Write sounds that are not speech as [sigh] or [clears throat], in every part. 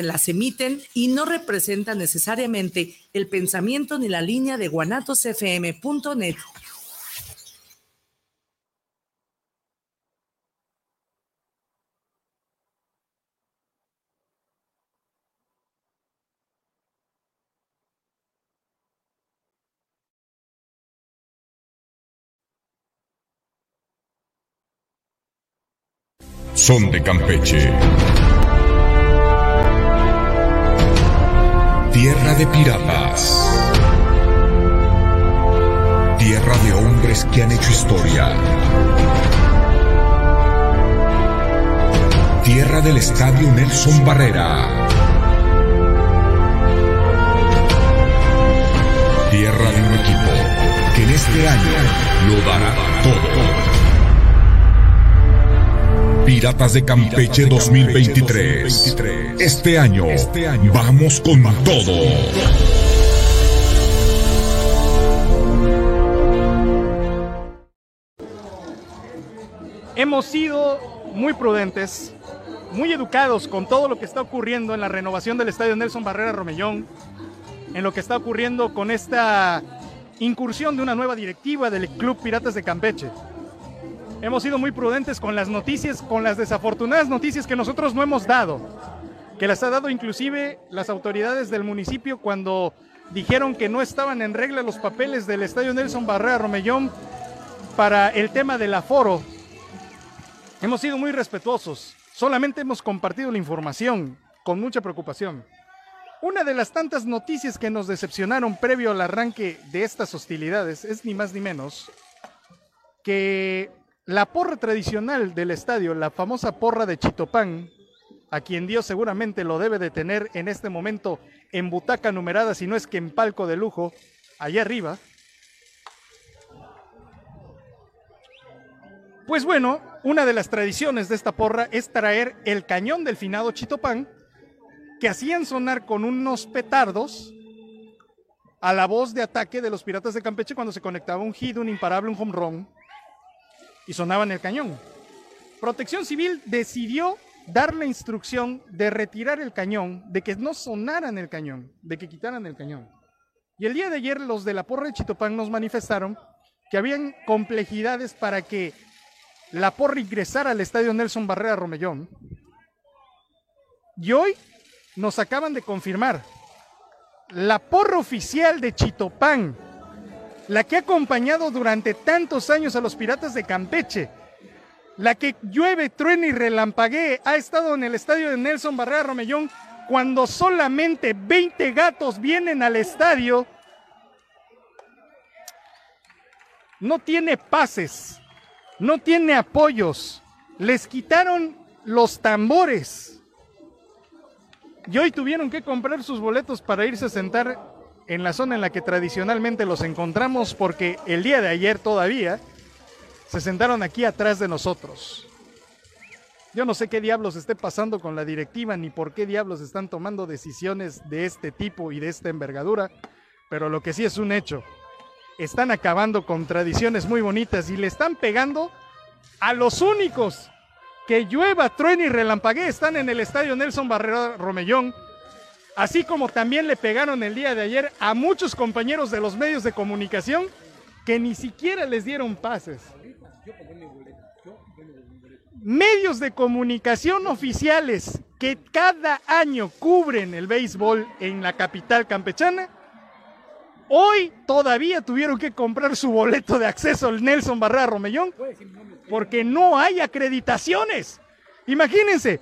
las emiten y no representan necesariamente el pensamiento ni la línea de guanatosfm.net. Son de Campeche. Tierra de piratas. Tierra de hombres que han hecho historia. Tierra del Estadio Nelson Barrera. Tierra de un equipo que en este año lo dará todo. Piratas de Campeche 2023. Este año, vamos con todo. Hemos sido muy prudentes, muy educados con todo lo que está ocurriendo en la renovación del Estadio Nelson Barrera Romellón, en lo que está ocurriendo con esta incursión de una nueva directiva del Club Piratas de Campeche hemos sido muy prudentes con las noticias, con las desafortunadas noticias que nosotros no hemos dado, que las ha dado inclusive las autoridades del municipio cuando dijeron que no estaban en regla los papeles del Estadio Nelson Barrera Romellón para el tema del aforo. Hemos sido muy respetuosos, solamente hemos compartido la información con mucha preocupación. Una de las tantas noticias que nos decepcionaron previo al arranque de estas hostilidades es ni más ni menos que la porra tradicional del estadio, la famosa porra de Chitopán, a quien Dios seguramente lo debe de tener en este momento en butaca numerada, si no es que en palco de lujo, allá arriba. Pues bueno, una de las tradiciones de esta porra es traer el cañón del finado Chitopán, que hacían sonar con unos petardos a la voz de ataque de los piratas de Campeche cuando se conectaba un hit, un imparable, un home run y sonaba en el cañón. Protección Civil decidió dar la instrucción de retirar el cañón, de que no sonaran el cañón, de que quitaran el cañón. Y el día de ayer los de la porra de Chitopán nos manifestaron que habían complejidades para que la porra ingresara al estadio Nelson Barrera Romellón. Y hoy nos acaban de confirmar, la porra oficial de Chitopán, la que ha acompañado durante tantos años a los piratas de Campeche, la que llueve, truena y relampaguee, ha estado en el estadio de Nelson Barrera Romellón cuando solamente 20 gatos vienen al estadio, no tiene pases, no tiene apoyos, les quitaron los tambores. Y hoy tuvieron que comprar sus boletos para irse a sentar en la zona en la que tradicionalmente los encontramos porque el día de ayer todavía se sentaron aquí atrás de nosotros. Yo no sé qué diablos esté pasando con la directiva ni por qué diablos están tomando decisiones de este tipo y de esta envergadura, pero lo que sí es un hecho, están acabando con tradiciones muy bonitas y le están pegando a los únicos que llueva, truene y relampaguee están en el estadio Nelson Barrera Romellón así como también le pegaron el día de ayer a muchos compañeros de los medios de comunicación que ni siquiera les dieron pases. Medios de comunicación oficiales que cada año cubren el béisbol en la capital campechana, hoy todavía tuvieron que comprar su boleto de acceso al Nelson Barrera Romellón porque no hay acreditaciones. Imagínense,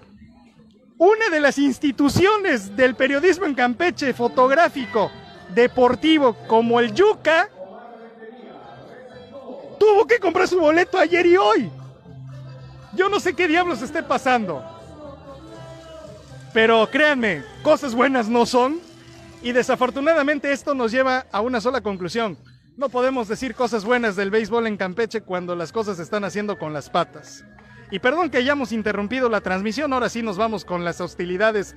una de las instituciones del periodismo en Campeche, fotográfico, deportivo, como el Yuca, tuvo que comprar su boleto ayer y hoy. Yo no sé qué diablos esté pasando. Pero créanme, cosas buenas no son. Y desafortunadamente esto nos lleva a una sola conclusión. No podemos decir cosas buenas del béisbol en Campeche cuando las cosas se están haciendo con las patas. Y perdón que hayamos interrumpido la transmisión, ahora sí nos vamos con las hostilidades.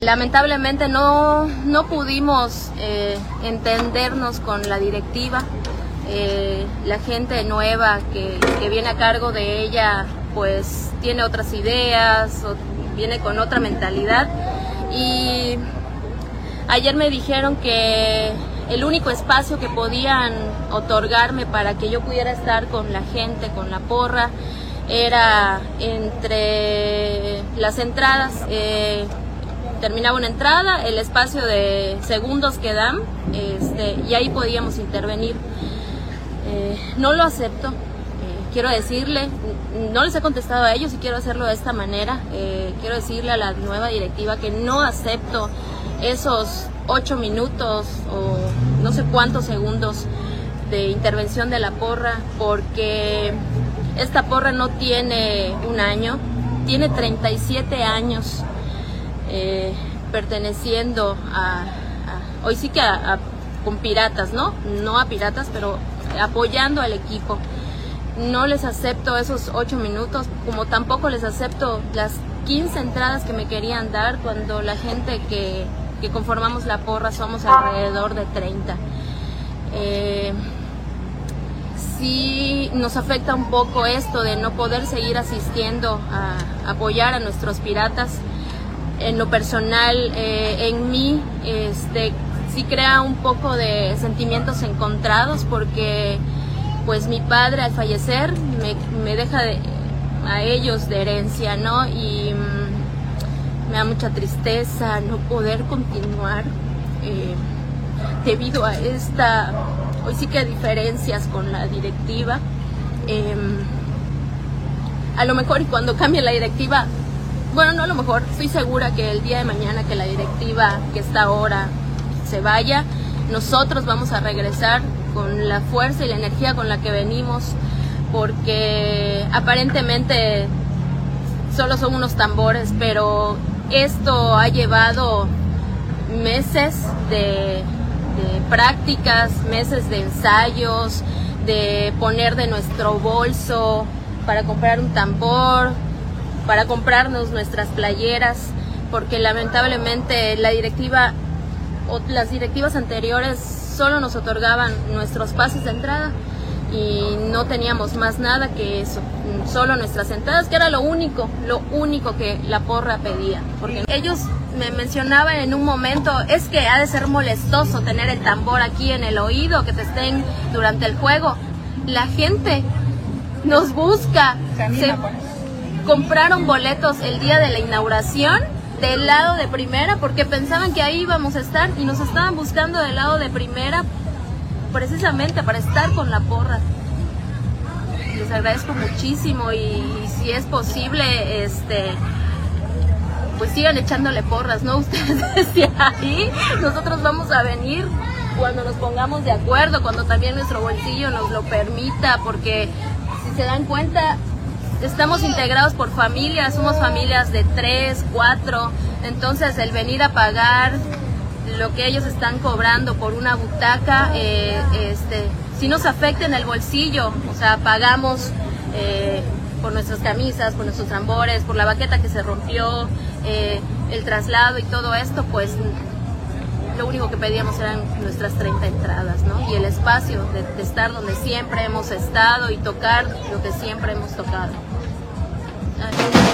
Lamentablemente no, no pudimos eh, entendernos con la directiva. Eh, la gente nueva que, que, viene a cargo de ella pues tiene otras ideas, o viene con otra mentalidad. Y ayer me dijeron que el único espacio que podían otorgarme para que yo pudiera estar con la gente, con la porra, era entre las entradas. Eh, terminaba una entrada, el espacio de segundos que dan, este, y ahí podíamos intervenir. Eh, no lo acepto, eh, quiero decirle, no les he contestado a ellos y quiero hacerlo de esta manera. quiero decirle a la nueva directiva que no acepto esos ocho minutos o no sé cuántos segundos de intervención de la porra porque esta porra no tiene un año, tiene 37 años eh, perteneciendo a, hoy sí que a, con piratas, ¿no? No a piratas, pero apoyando al equipo. No les acepto esos ocho minutos, como tampoco les acepto las 15 entradas que me querían dar cuando la gente que, que conformamos la porra somos alrededor de 30. Eh, sí nos afecta un poco esto de no poder seguir asistiendo a, apoyar a nuestros piratas. En lo personal, eh, en mí, este, sí crea un poco de sentimientos encontrados porque pues mi padre al fallecer me, deja a ellos de herencia, ¿no? Y mm, me da mucha tristeza no poder continuar eh, debido a esta Hoy sí que diferencias con la directiva. Em, a lo mejor y cuando cambie la directiva, bueno, no a lo mejor, estoy segura que el día de mañana que la directiva que está ahora se vaya, nosotros vamos a regresar con la fuerza y la energía con la que venimos, porque aparentemente solo son unos tambores, pero esto ha llevado meses de prácticas, meses de ensayos, de poner de nuestro bolso para comprar un tambor, para comprarnos nuestras playeras, porque lamentablemente la directiva o las directivas anteriores solo nos otorgaban nuestros pases de entrada y no teníamos más nada que eso, solo nuestras entradas, que era lo único, lo único que la porra pedía, porque ellos me mencionaba en un momento, es que ha de ser molestoso tener el tambor aquí en el oído, que te estén durante el juego. La gente nos busca. Se compraron boletos el día de la inauguración del lado de primera porque pensaban que ahí íbamos a estar y nos estaban buscando del lado de primera precisamente para estar con la porra. Les agradezco muchísimo y si es posible, este pues sigan echándole porras, ¿no? [laughs] Ustedes desde ahí, nosotros vamos a venir cuando nos pongamos de acuerdo, cuando también nuestro bolsillo nos lo permita, porque si se dan cuenta, estamos integrados por familias, somos familias de tres, cuatro, entonces el venir a pagar lo que ellos están cobrando por una butaca, eh, este, si nos afecta en el bolsillo, o sea, pagamos eh, por nuestras camisas, por nuestros tambores, por la baqueta que se rompió, eh, el traslado y todo esto, pues lo único que pedíamos eran nuestras 30 entradas, ¿no? Y el espacio de, estar donde siempre hemos estado y tocar lo que siempre hemos tocado. ¡Qué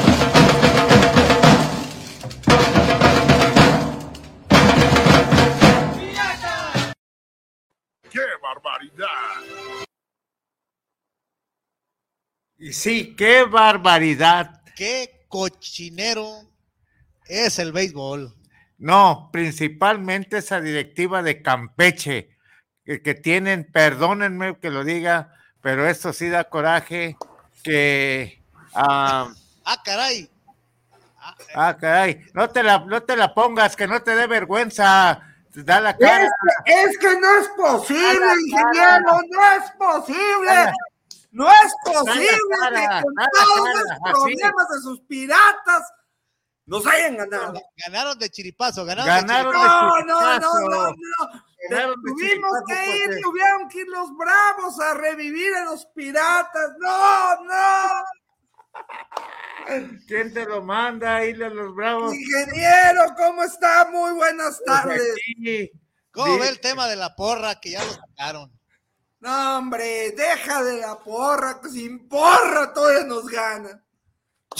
Y sí, qué barbaridad. Qué cochinero es el béisbol. No, principalmente esa directiva de Campeche, que, tienen, perdónenme que lo diga, pero esto sí da coraje, que... ah, caray. Ah, caray. No te, la, no te la pongas, que no te dé vergüenza. Da la cara. Es, que no es posible, ingeniero, no es posible. No es posible que con todos los problemas de sus piratas nos hayan ganado. Ganaron de chiripazo, ganaron, ganaron de chiripazo. No, no, no, no, Tuvimos que ir, tuvieron que ir los bravos a revivir a los piratas. No, no. ¿Quién te lo manda a ir a los bravos? Ingeniero, ¿cómo está? Muy buenas pues tardes. ¿Cómo ve el tema de la porra que ya lo sacaron? No, hombre, deja de la porra, sin porra todavía nos gana.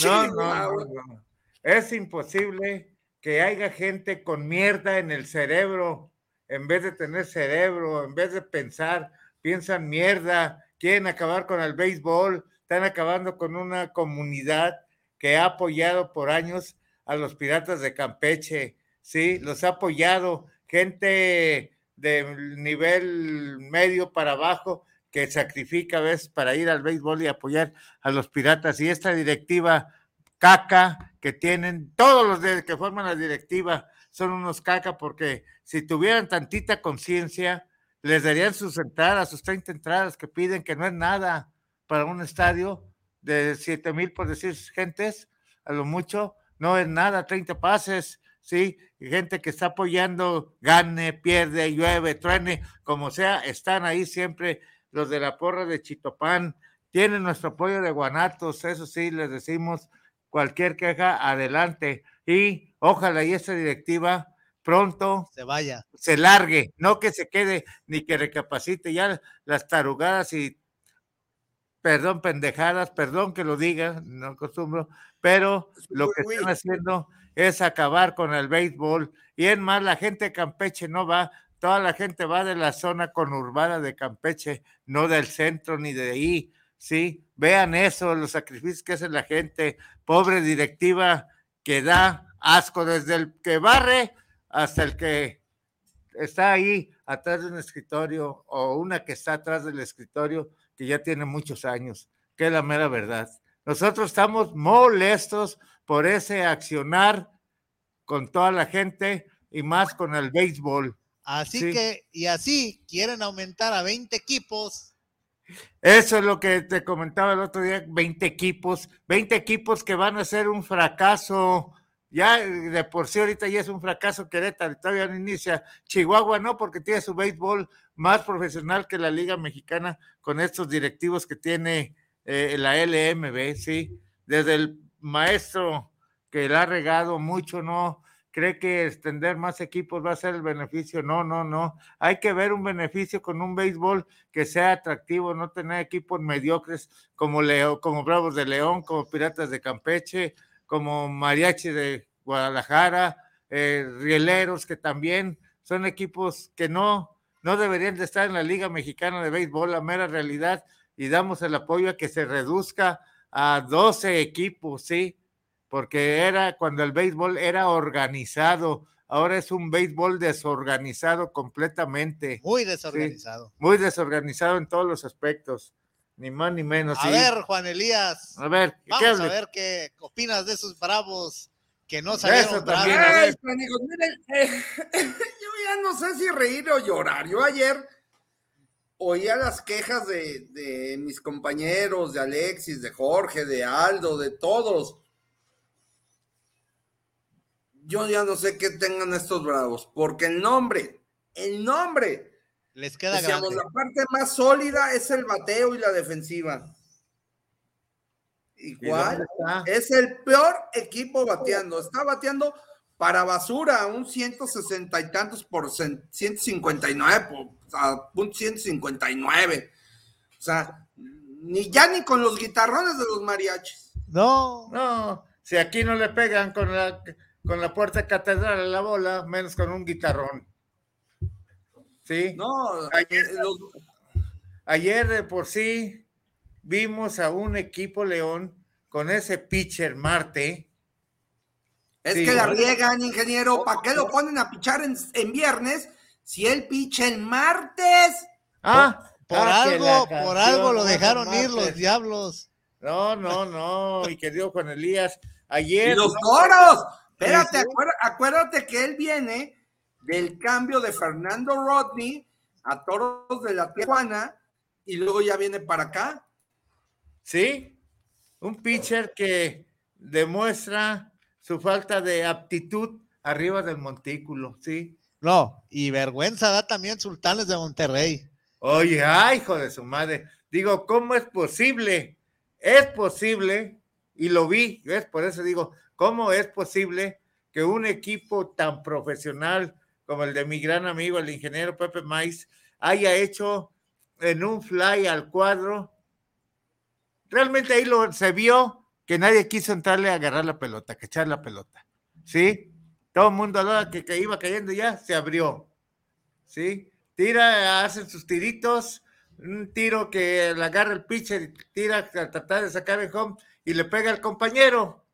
No, no, no, no. Es imposible que haya gente con mierda en el cerebro, en vez de tener cerebro, en vez de pensar, piensan mierda, quieren acabar con el béisbol, están acabando con una comunidad que ha apoyado por años a los piratas de Campeche, ¿sí? Los ha apoyado gente de nivel medio para abajo que sacrifica a veces para ir al béisbol y apoyar a los piratas. Y esta directiva caca que tienen, todos los que forman la directiva son unos caca porque si tuvieran tantita conciencia, les darían sus entradas, sus 30 entradas que piden, que no es nada para un estadio de 7 mil, por decir, gentes, a lo mucho, no es nada, 30 pases, ¿sí? Gente que está apoyando, gane, pierde, llueve, truene, como sea, están ahí siempre los de la porra de Chitopán, tienen nuestro apoyo de Guanatos, eso sí, les decimos, cualquier queja, adelante. Y ojalá y esta directiva pronto se vaya, se largue, no que se quede ni que recapacite ya las tarugadas y perdón, pendejadas, perdón que lo diga, no acostumbro, pero lo que están haciendo es acabar con el béisbol. Y es más, la gente de Campeche no va, toda la gente va de la zona conurbada de Campeche, no del centro ni de ahí, ¿sí? Vean eso, los sacrificios que hace la gente, pobre directiva que da asco desde el que barre hasta el que está ahí atrás de un escritorio o una que está atrás del escritorio que ya tiene muchos años, que es la mera verdad. Nosotros estamos molestos por ese accionar con toda la gente y más con el béisbol. Así que, y así quieren aumentar a 20 equipos. Eso es lo que te comentaba el otro día, 20 equipos, 20 equipos que van a ser un fracaso ya de por sí ahorita ya es un fracaso Querétaro, todavía no inicia. Chihuahua no, porque tiene su béisbol más profesional que la Liga Mexicana con estos directivos que tiene eh, la LMB, sí. Desde el maestro que la ha regado mucho, no cree que extender más equipos va a ser el beneficio. No, no, no. Hay que ver un beneficio con un béisbol que sea atractivo, no tener equipos mediocres como Leo, como Bravos de León, como Piratas de Campeche, como Mariachi de Guadalajara, eh, Rieleros, que también son equipos que no, no deberían de estar en la Liga Mexicana de Béisbol, la mera realidad, y damos el apoyo a que se reduzca a 12 equipos, ¿sí? Porque era cuando el béisbol era organizado, ahora es un béisbol desorganizado completamente. Muy desorganizado. Muy desorganizado en todos los aspectos ni más ni menos. A ver, Juan Elías. A ver, vamos a ver qué opinas de esos bravos que no salieron también, miren, eh, [laughs] yo ya no sé si reír o llorar. Yo ayer oía las quejas de, de mis compañeros, de Alexis, de Jorge, de Aldo, de todos. Yo ya no sé qué tengan estos bravos, porque el nombre, el nombre les queda Decíamos, la parte más sólida es el bateo y la defensiva. Igual es el peor equipo bateando. Está bateando para basura, un 160 y tantos por 159, por, un 159. O sea, ni ya ni con los guitarrones de los mariachis. No, no. Si aquí no le pegan con la, con la puerta catedral a la bola, menos con un guitarrón. Sí. No, ayer, de por sí vimos a un equipo León con ese pitcher Marte. Es que la riegan, ingeniero. ¿Para qué lo ponen a pichar en, viernes si él picha el martes? Ah, por ah, algo, por algo lo dejaron ir los diablos. No, no, no, y que dio Juan Elías. Ayer. los toros. Espérate, acuérdate que él viene del cambio de Fernando Rodney a Toros de la Tijuana y luego ya viene para acá. Sí, un pitcher que demuestra su falta de aptitud arriba del montículo, sí. No, y vergüenza da también Sultanes de Monterrey. Oye, ay, hijo de su madre. Digo, ¿cómo es posible? Es posible, y lo vi, ¿ves? Por eso digo, ¿cómo es posible que un equipo tan profesional como el de mi gran amigo, el ingeniero Pepe Mais, haya hecho en un fly al cuadro. Realmente ahí lo, se vio que nadie quiso entrarle a agarrar la pelota, que echar la pelota. ¿Sí? Todo el mundo a la hora que, que iba cayendo ya se abrió. ¿Sí? Tira, hacen sus tiritos, un tiro que le agarra el pitcher, tira a tratar de sacar el home y le pega al compañero.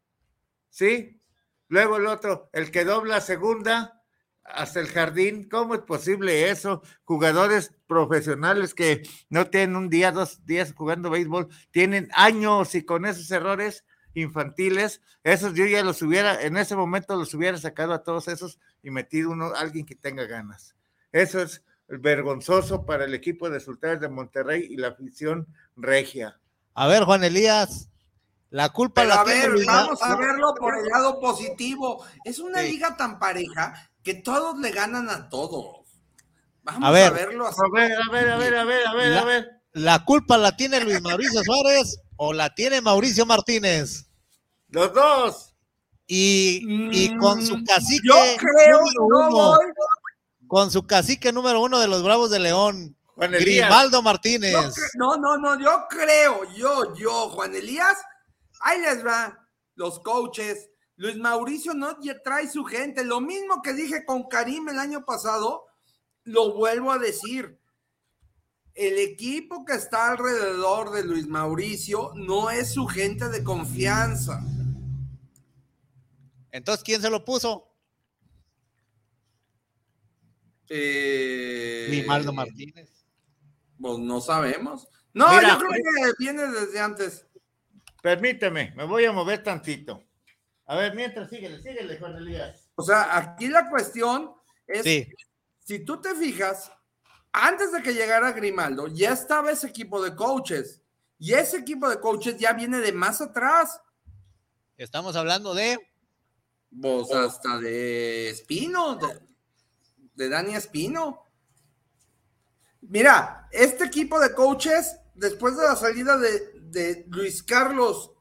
¿Sí? Luego el otro, el que dobla segunda hasta el jardín. ¿Cómo es posible eso? Jugadores profesionales que no tienen un día, dos días jugando béisbol, tienen años y con esos errores infantiles, esos yo ya los hubiera, en ese momento los hubiera sacado a todos esos y metido uno, alguien que tenga ganas. Eso es vergonzoso para el equipo de Sultanes de Monterrey y la afición regia. A ver, Juan Elías, la culpa Pero la a tiene ver, Luis vamos a verlo por el lado positivo. Es una Sí. liga tan pareja que todos le ganan a todos. Vamos A a, ver. verlo así. A ver, a ver, a ver, a ver, a ver, La- a ver. ¿La culpa la tiene Luis Mauricio Suárez o la tiene Mauricio Martínez? Los dos. Y, y con su Mm, cacique Yo creo, número uno, con su cacique número uno de los Bravos de León, Juan Elías. Grimaldo Martínez. no, no, no, yo creo, yo, yo, Juan Elías, ahí les va, los coaches. Luis Mauricio no ya trae su gente. Lo mismo que dije con Karim el año pasado, lo vuelvo a decir. El equipo que está alrededor de Luis Mauricio no es su gente de confianza. Entonces, ¿quién se lo puso? Eh, Grimaldo Martínez. Pues no sabemos. No, Mira, yo creo que viene desde antes. Permíteme, me voy a mover tantito. A ver, mientras síguele, síguele, Juan Elías. O sea, aquí la cuestión es, Sí, si tú te fijas, antes de que llegara Grimaldo, ya estaba ese equipo de coaches. Y ese equipo de coaches ya viene de más atrás. estamos hablando de Pues hasta de Espino, de, de Dani Espino. Mira, este equipo de coaches, después de la salida de, de Luis Carlos,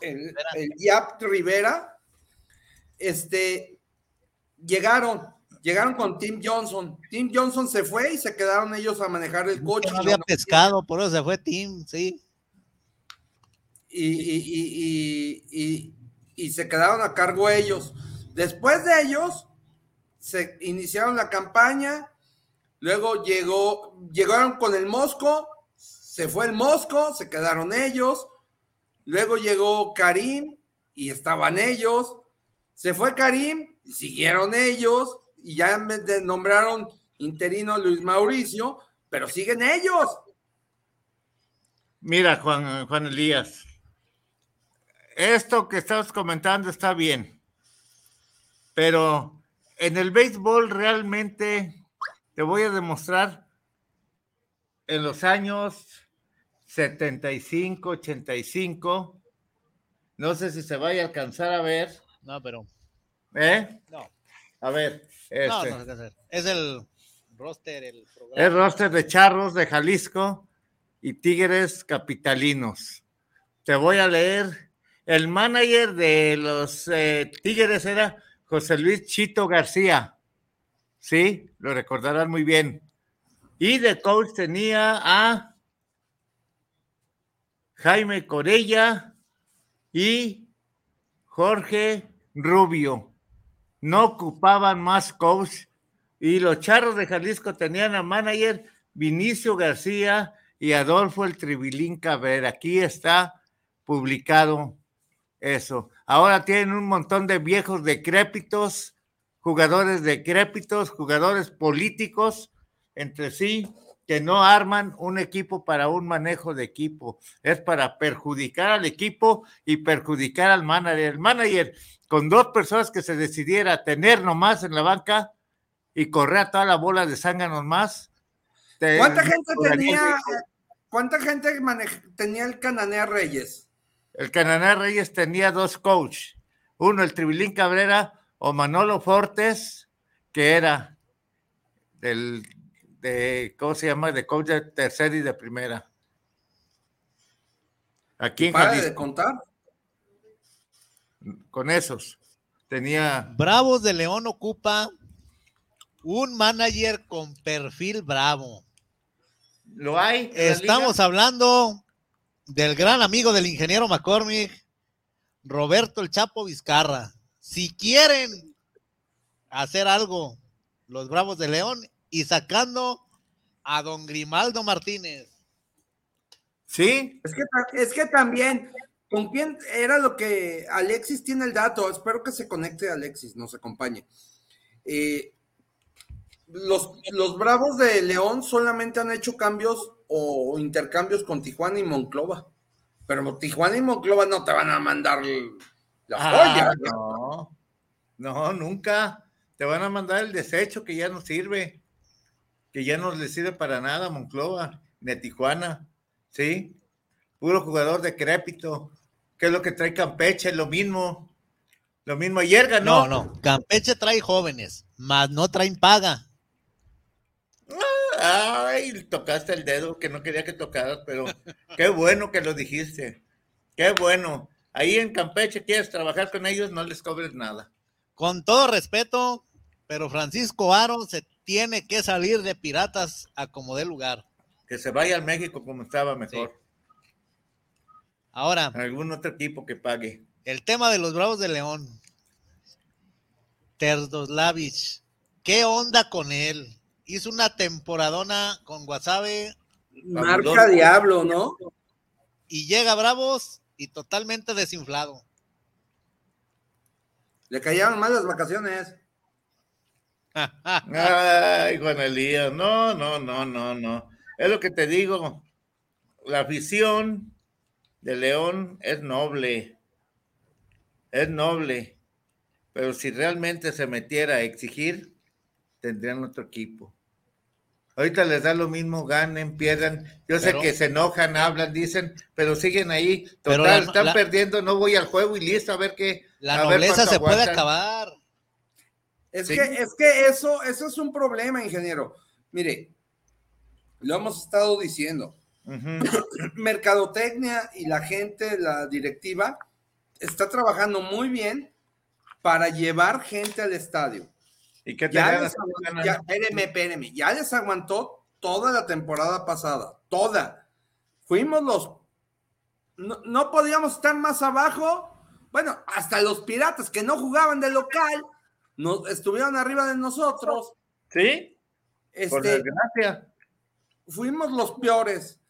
el, el Yap Rivera, este, llegaron, llegaron con Tim Johnson. Tim Johnson se fue y se quedaron ellos a manejar el coche. no había pescado, por eso se fue Tim, sí. y, y- y- y- y- se quedaron a cargo ellos. Después de ellos, se iniciaron la campaña, luego llegó, llegaron con el Mosco, se fue el Mosco, se quedaron ellos, luego llegó Karim y estaban ellos, se fue Karim y siguieron ellos, y ya nombraron interino Luis Mauricio, pero siguen ellos. Mira, Juan, Juan Elías, esto que estás comentando está bien, pero en el béisbol realmente te voy a demostrar en los años 75, 85, no sé si se vaya a alcanzar a ver, No, pero ¿eh? no, A ver, este, no. Es el roster, el programa. roster de Charros de Jalisco y Tigres Capitalinos. Te voy a leer. El manager de los eh, Tigres era José Luis Chito García. Sí, lo recordarán muy bien. Y de coach tenía a Jaime Corella y Jorge Rubio. No ocupaban más coach y los charros de Jalisco tenían a manager Vinicio García y Adolfo el Tribilín Cabrera. Aquí está publicado eso. Ahora tienen un montón de viejos decrépitos, jugadores decrépitos, jugadores políticos entre sí que no arman un equipo para un manejo de equipo. Es para perjudicar al equipo y perjudicar al manager. El manager, con dos personas que se decidiera tener nomás en la banca, y correr a toda la bola de zánganos más. ¿Cuánta gente tenía, cuánta gente manej- tenía el Cananea Reyes? El Cananá Reyes tenía dos coaches, uno el Tribilín Cabrera o Manolo Fortes, que era del, de, ¿cómo se llama? De coach de tercera y de primera. Aquí en Para de contar. con esos. Tenía, Bravos de León ocupa un manager con perfil bravo. ¿lo hay? Estamos hablando del gran amigo del ingeniero McCormick, Roberto el Chapo Vizcarra. Si quieren hacer algo los Bravos de León y sacando a don Grimaldo Martínez. Sí, Es que, es que también, ¿con quién era lo que Alexis tiene el dato? Espero que se conecte Alexis, nos acompañe. Eh, los, los Bravos de León solamente han hecho cambios o intercambios con Tijuana y Monclova. Pero Tijuana y Monclova no te van a mandar la joya. Ah, no, no, nunca. Te van a mandar el desecho que ya no sirve, que ya no le sirve para nada a Monclova, ni a Tijuana, ¿sí? Puro jugador decrépito. ¿Qué es lo que trae Campeche? Lo mismo. Lo mismo ayer ganó. No, no. Campeche trae jóvenes, más no traen paga. Ay, tocaste el dedo que no quería que tocaras, pero qué bueno que lo dijiste. Qué bueno. Ahí en Campeche quieres trabajar con ellos, no les cobres nada. Con todo respeto, pero Francisco Aro se tiene que salir de piratas a como dé lugar. Que se vaya al México como estaba mejor. Ahora, Algún otro equipo que pague. el tema de los Bravos de León. Terdoslavich, ¿qué onda con él? Hizo una temporadona con Guasave Marca Diablo, ¿no? y llega Bravos y totalmente desinflado. Le cayeron mal las vacaciones. [laughs] Ay, Juan Elías, no, no, no, no, no. Es lo que te digo. La afición de León es noble. Es noble. Pero si realmente se metiera a exigir, tendrían otro equipo. Ahorita les da lo mismo, ganen, pierdan. Yo sé Pero- que se enojan, hablan, dicen, pero siguen ahí. Total, la- están la- perdiendo, no voy al juego y listo, a ver qué. La a nobleza se puede acabar. Es Sí. que, es que eso, eso es un problema, ingeniero. Mire, lo hemos estado diciendo. [coughs] Mercadotecnia y la gente, la directiva, está trabajando muy bien para llevar gente al estadio. ¿Y qué te Ya les, aguantó, ya, espéreme, espéreme, ya les aguantó toda la temporada pasada, toda. Fuimos los, no, no podíamos estar más abajo. Bueno, hasta los piratas que no jugaban de local, estuvieron arriba de nosotros. ¿Sí? Por Este, desgracia. fuimos los peores.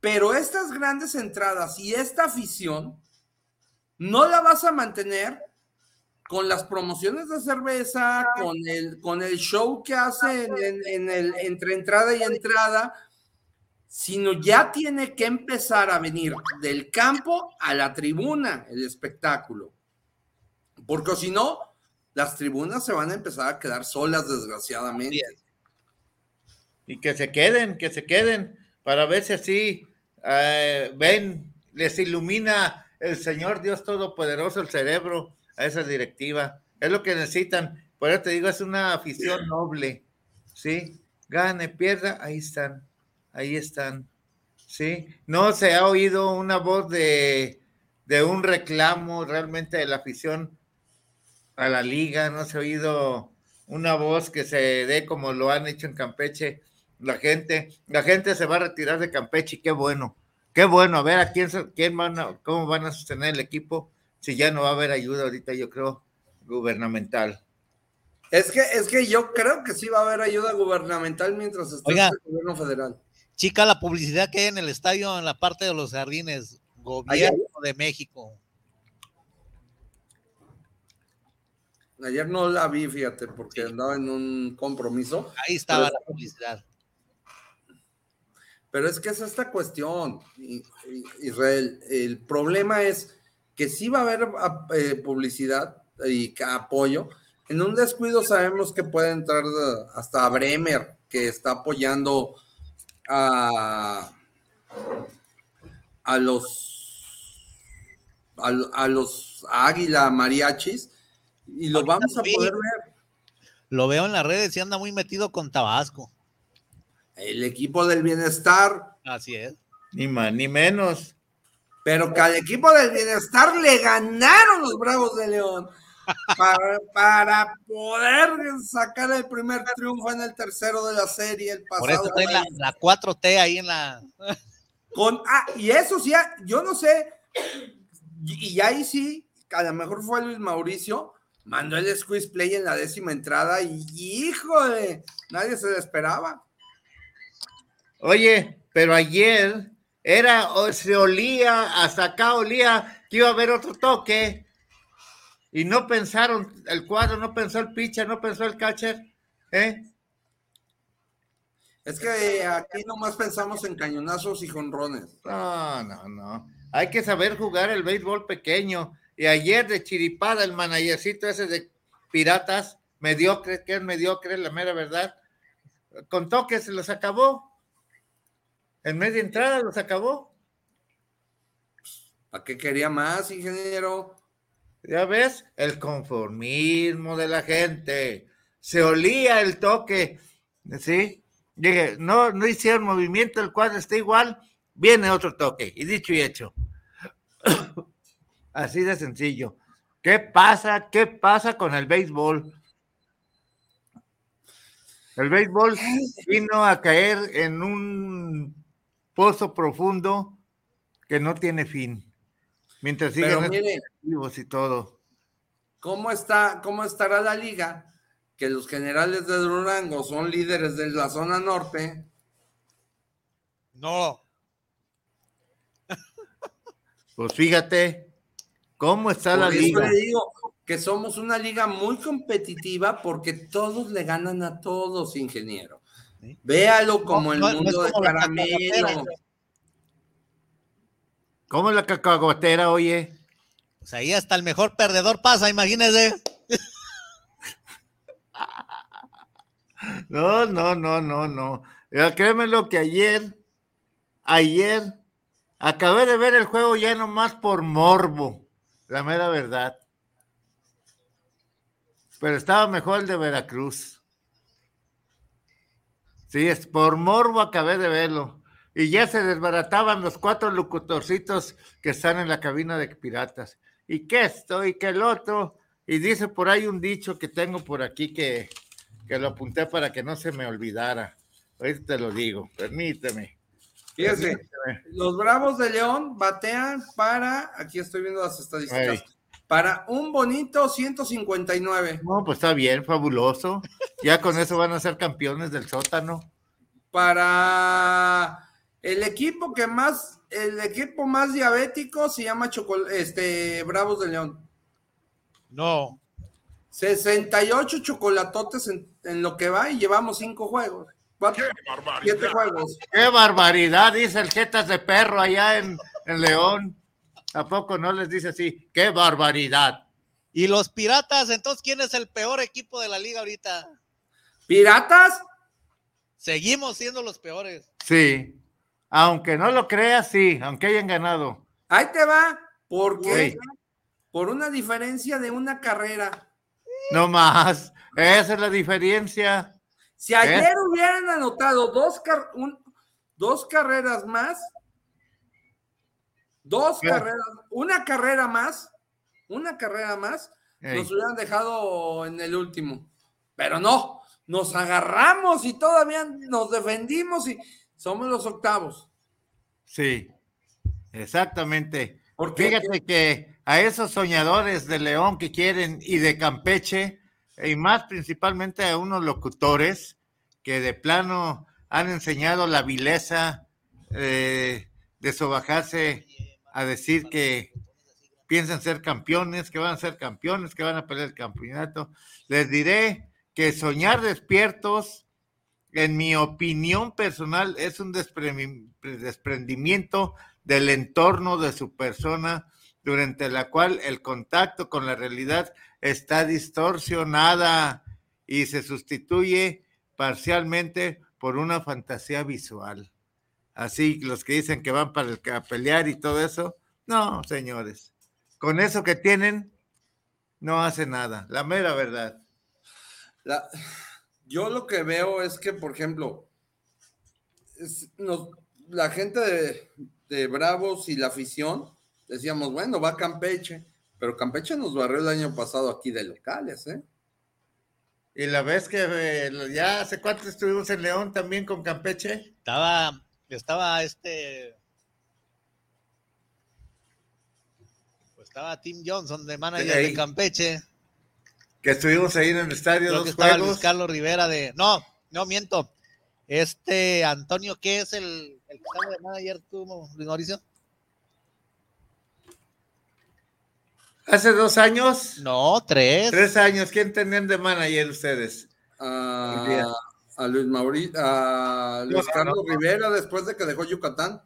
Pero estas grandes entradas y esta afición no la vas a mantener con las promociones de cerveza, con el, con el show que hacen en, en el, entre entrada y entrada, sino ya tiene que empezar a venir del campo a la tribuna el espectáculo. Porque si no, las tribunas se van a empezar a quedar solas, desgraciadamente. y que se queden, que se queden, para ver si así eh, ven, les ilumina el Señor Dios Todopoderoso el cerebro a esa directiva. Es lo que necesitan. Por eso te digo, es una afición noble. ¿Sí? Gane, pierda, ahí están. Ahí están. ¿Sí? No se ha oído una voz de, de un reclamo realmente de la afición a la liga, no se ha oído una voz que se dé como lo han hecho en Campeche la gente, la gente se va a retirar de Campeche qué bueno, qué bueno, a ver a quién, quién van a- cómo van a sostener el equipo si ya no va a haber ayuda ahorita, yo creo, gubernamental. Es que, es que yo creo que sí va a haber ayuda gubernamental mientras esté Oiga. el gobierno federal. Chica, la publicidad que hay en el estadio, en la parte de los jardines, gobierno de México. Ayer no la vi, fíjate, porque andaba en un compromiso. Ahí estaba Pero- la publicidad. Pero es que es esta cuestión, Israel. El problema es que sí va a haber a- eh, publicidad y apoyo. En un descuido sabemos que puede entrar eh, hasta Bremer, que está apoyando a, a los a, lo- a los Águila Mariachis y lo vamos a poder ver. Lo veo en las redes y anda muy metido con Tabasco. El equipo del bienestar Así es. Ni más ni menos. Pero que al equipo del bienestar le ganaron los Bravos de León para, para poder sacar el primer triunfo en el tercero de la serie el Por eso pasado. trae la, la 4T ahí en la. Con, ah, y eso sí, ah, yo no sé, y, y ahí sí, a lo mejor fue Luis Mauricio, mandó el squeeze play en la décima entrada y híjole, nadie se lo esperaba. Oye, pero ayer era, o se olía, hasta acá olía que iba a haber otro toque. Y no pensaron, el cuadro no pensó el pitcher, no pensó el catcher, ¿eh? Es que aquí nomás pensamos en cañonazos y jonrones. No, no, no. Hay que saber jugar el béisbol pequeño. Y ayer de chiripada, el managercito ese de Piratas, mediocre, que es mediocre, la mera verdad, con toques se los acabó. En media entrada los acabó. ¿Para qué quería más, ingeniero? Ya ves, el conformismo de la gente. Se olía el toque, ¿sí? Dije, no, no hicieron movimiento, el cuadro está igual, viene otro toque. Y dicho y hecho. [coughs] Así de sencillo. ¿Qué pasa? ¿Qué pasa con el béisbol? El béisbol vino a caer en un pozo profundo que no tiene fin. Mientras sigan vivos y todo. ¿cómo, está, ¿cómo estará la liga? Que los generales de Durango son líderes de la zona norte. No, [laughs] Pues fíjate cómo está la eso liga. le digo que somos una liga muy competitiva porque todos le ganan a todos, ingeniero. Véalo como el No, mundo de como la caramelo. ¿Cómo es la cacahuatera, oye? pues ahí hasta el mejor perdedor pasa, imagínese. No, no, no, no, no. Ya créeme lo que ayer, ayer, acabé de ver el juego ya nomás por morbo, la mera verdad. Pero estaba mejor el de Veracruz. Sí, es por morbo acabé de verlo. Y ya se desbarataban los cuatro locutorcitos que están en la cabina de piratas. Y que esto y que el otro. Y dice por ahí un dicho que tengo por aquí que, que lo apunté para que no se me olvidara. Ahorita te lo digo, permíteme. Fíjese, permíteme. los Bravos de León batean para, aquí estoy viendo las estadísticas. Para un bonito 159. No, pues está bien, fabuloso. Ya con eso van a ser campeones del sótano. Para el equipo que más, el equipo más diabético se llama Chocol- este, Bravos de León. No, 68 chocolatotes en, en lo que va y llevamos cinco juegos. Cuatro, ¡Qué barbaridad! siete juegos. ¡Qué barbaridad! Dice el Jetas de Perro allá en, en León. ¿A poco no les dice así? ¡Qué barbaridad! y los piratas, entonces, ¿quién es el peor equipo de la liga ahorita? ¿Piratas? Seguimos siendo los peores. Sí. Aunque no lo creas, sí, aunque hayan ganado. Ahí te va. ¿Por qué? Por una diferencia de una carrera. No más. Esa es la diferencia. Si ayer hubieran anotado dos, car- un- dos carreras más, dos ¿Qué? carreras, una carrera más, una carrera más, Ey, nos hubieran dejado en el último. Pero no, nos agarramos y todavía nos defendimos y somos los octavos. sí, exactamente. ¿Por qué? Fíjate que a esos soñadores de León que quieren y de Campeche, y más principalmente a unos locutores que de plano han enseñado la vileza eh, de sobajarse a decir que piensan ser campeones, que van a ser campeones, que van a pelear el campeonato. Les diré que soñar despiertos, en mi opinión personal, es un despre- desprendimiento del entorno de su persona durante la cual el contacto con la realidad está distorsionada y se sustituye parcialmente por una fantasía visual. Así los que dicen que van para el, a pelear y todo eso, no, señores. Con eso que tienen, no hace nada, la mera verdad. La- yo lo que veo es que, por ejemplo, es- nos- la gente de, de Bravos y la afición, decíamos, bueno, va a Campeche, pero Campeche nos barrió el año pasado aquí de locales, ¿eh? Y la vez que eh, ya hace cuánto estuvimos en León también con Campeche. Estaba, estaba este. Pues Estaba Tim Johnson de manager ahí. de Campeche. Que estuvimos ahí en el estadio Creo dos que estaba Luis. Carlos Rivera de. No, no miento. Este Antonio, ¿qué es el, el que estaba de manager tú, Luis Mauricio? Hace dos años, No, tres. tres años, ¿quién tenían de manager ustedes? A, a Luis Mauricio, a Luis No, Carlos no. Rivera después de que dejó Yucatán.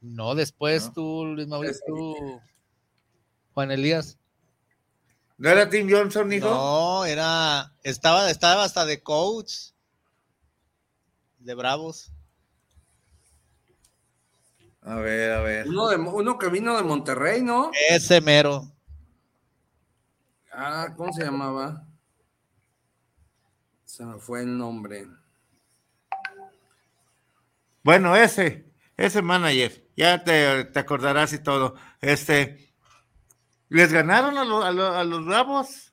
No, después No. tú, Luis Mauricio, tú, Juan Elías. ¿No era Tim Johnson, hijo? No, era, estaba, estaba hasta de coach de Bravos. A ver, a ver. Uno, de, uno que vino de Monterrey, ¿no? Ese mero. Ah, ¿cómo se llamaba? Se me fue el nombre. Bueno, ese, ese manager, ya te, te acordarás y todo. Este, ¿les ganaron a, a a los Bravos?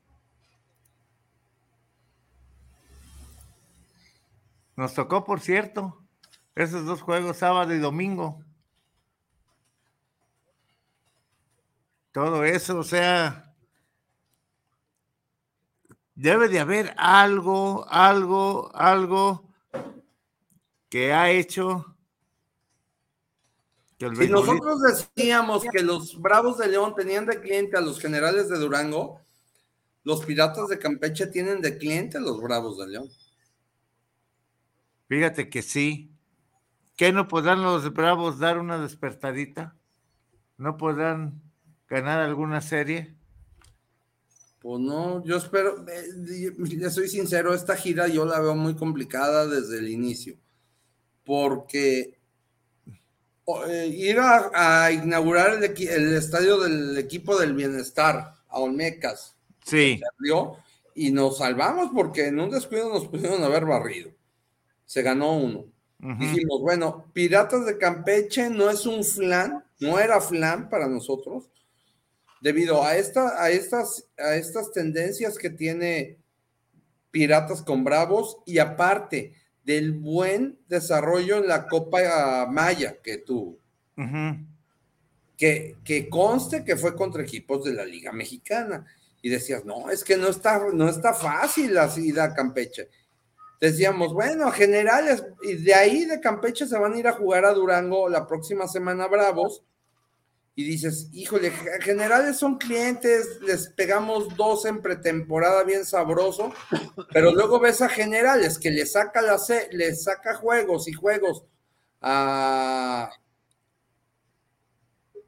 Nos tocó, por cierto, esos dos juegos, sábado y domingo. Todo eso, o sea, debe de haber algo, algo, algo que ha hecho que el Si nosotros decíamos que los Bravos de León tenían de cliente a los generales de Durango, los Piratas de Campeche tienen de cliente a los Bravos de León. Fíjate que sí. ¿Qué no podrán los Bravos dar una despertadita? ¿No podrán ganar alguna serie? Pues no, yo espero, eh, le soy sincero, esta gira yo la veo muy complicada desde el inicio, porque eh, ir a, a inaugurar el, estadio del equipo del bienestar a Olmecas, Sí, perdió y nos salvamos porque en un descuido nos pudieron haber barrido. Se ganó uno. Dijimos, bueno, Piratas de Campeche no es un flan, no era flan para nosotros, debido a, esta, a, estas, a estas tendencias que tiene Piratas con Bravos y aparte del buen desarrollo en la Copa Maya que tuvo. Que, que conste que fue contra equipos de la Liga Mexicana. Y decías, no, es que no está, no está fácil la ida Campeche. Decíamos, bueno, generales, y de ahí de Campeche se van a ir a jugar a Durango la próxima semana Bravos. Y dices, híjole, ge- generales son clientes, les pegamos dos en pretemporada bien sabroso, [laughs] pero luego ves a generales que le saca, la le saca juegos y juegos a,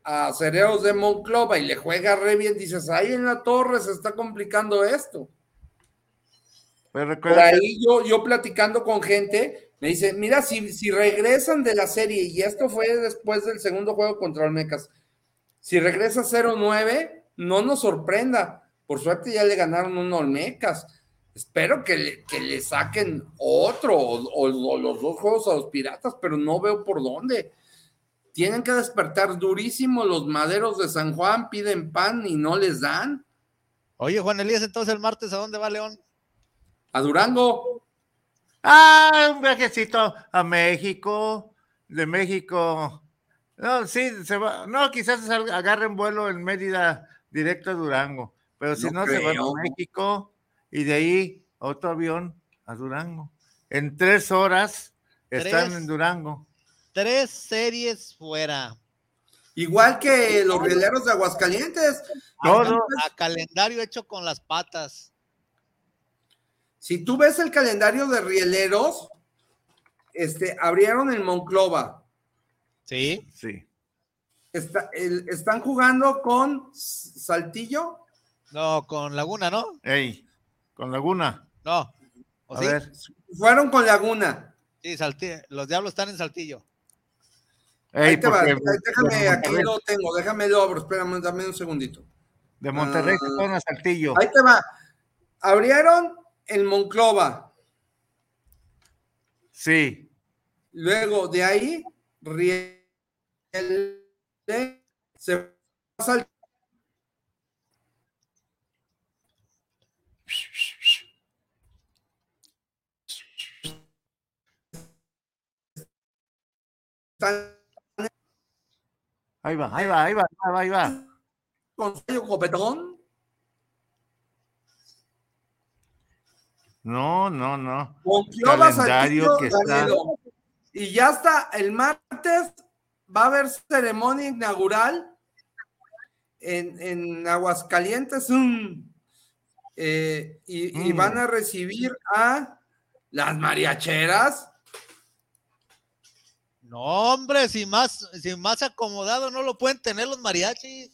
a Cereos de Monclova y le juega re bien, dices, ahí en la torre se está complicando esto. Pero Por que- ahí yo, yo platicando con gente, me dice, mira, si, si regresan de la serie, y esto fue después del segundo juego contra Olmecas, si regresa 0-9, no nos sorprenda. Por suerte ya le ganaron un Olmecas. Espero que le, que le saquen otro o, o- o los dos juegos a los Piratas, pero no veo por dónde. Tienen que despertar durísimo los maderos de San Juan, piden pan y no les dan. Oye, Juan Elías, entonces el martes, ¿a dónde va León? A Durango, Ah, un viajecito a México, de México. No, sí, se va. No, quizás agarren vuelo en Mérida directo a Durango, pero si No no, se van a México y de ahí otro avión a Durango. En tres horas están Tres. en Durango. Tres series fuera. igual que los rieleros de Aguascalientes. Todo. A calendario hecho con las patas. Si tú ves el calendario de rieleros, este, abrieron el Monclova. Sí. Sí. Está- el- están jugando con Saltillo. No, con Laguna, ¿no? Ey, con Laguna. No. ¿O A sí? ver. Fueron con Laguna. Sí, Saltillo. Los diablos están en Saltillo. Ey, Ahí te va, déjame, de aquí lo tengo, déjame lo abro, espérame, dame un segundito. De Monterrey se fueron a Saltillo. Ahí te va. Abrieron el Monclova. Sí. Luego de ahí, Riel se va a Sal- están Ahí va, ahí va, ahí va, ahí va, ahí va. con sello copetón? No, no, no. Calendario que está-. Y ya está, el martes va a haber ceremonia inaugural en, en Aguascalientes. mm, eh, y, y Mm. van a recibir a las mariacheras. No, hombre, si más, si más acomodado no lo pueden tener los mariachis.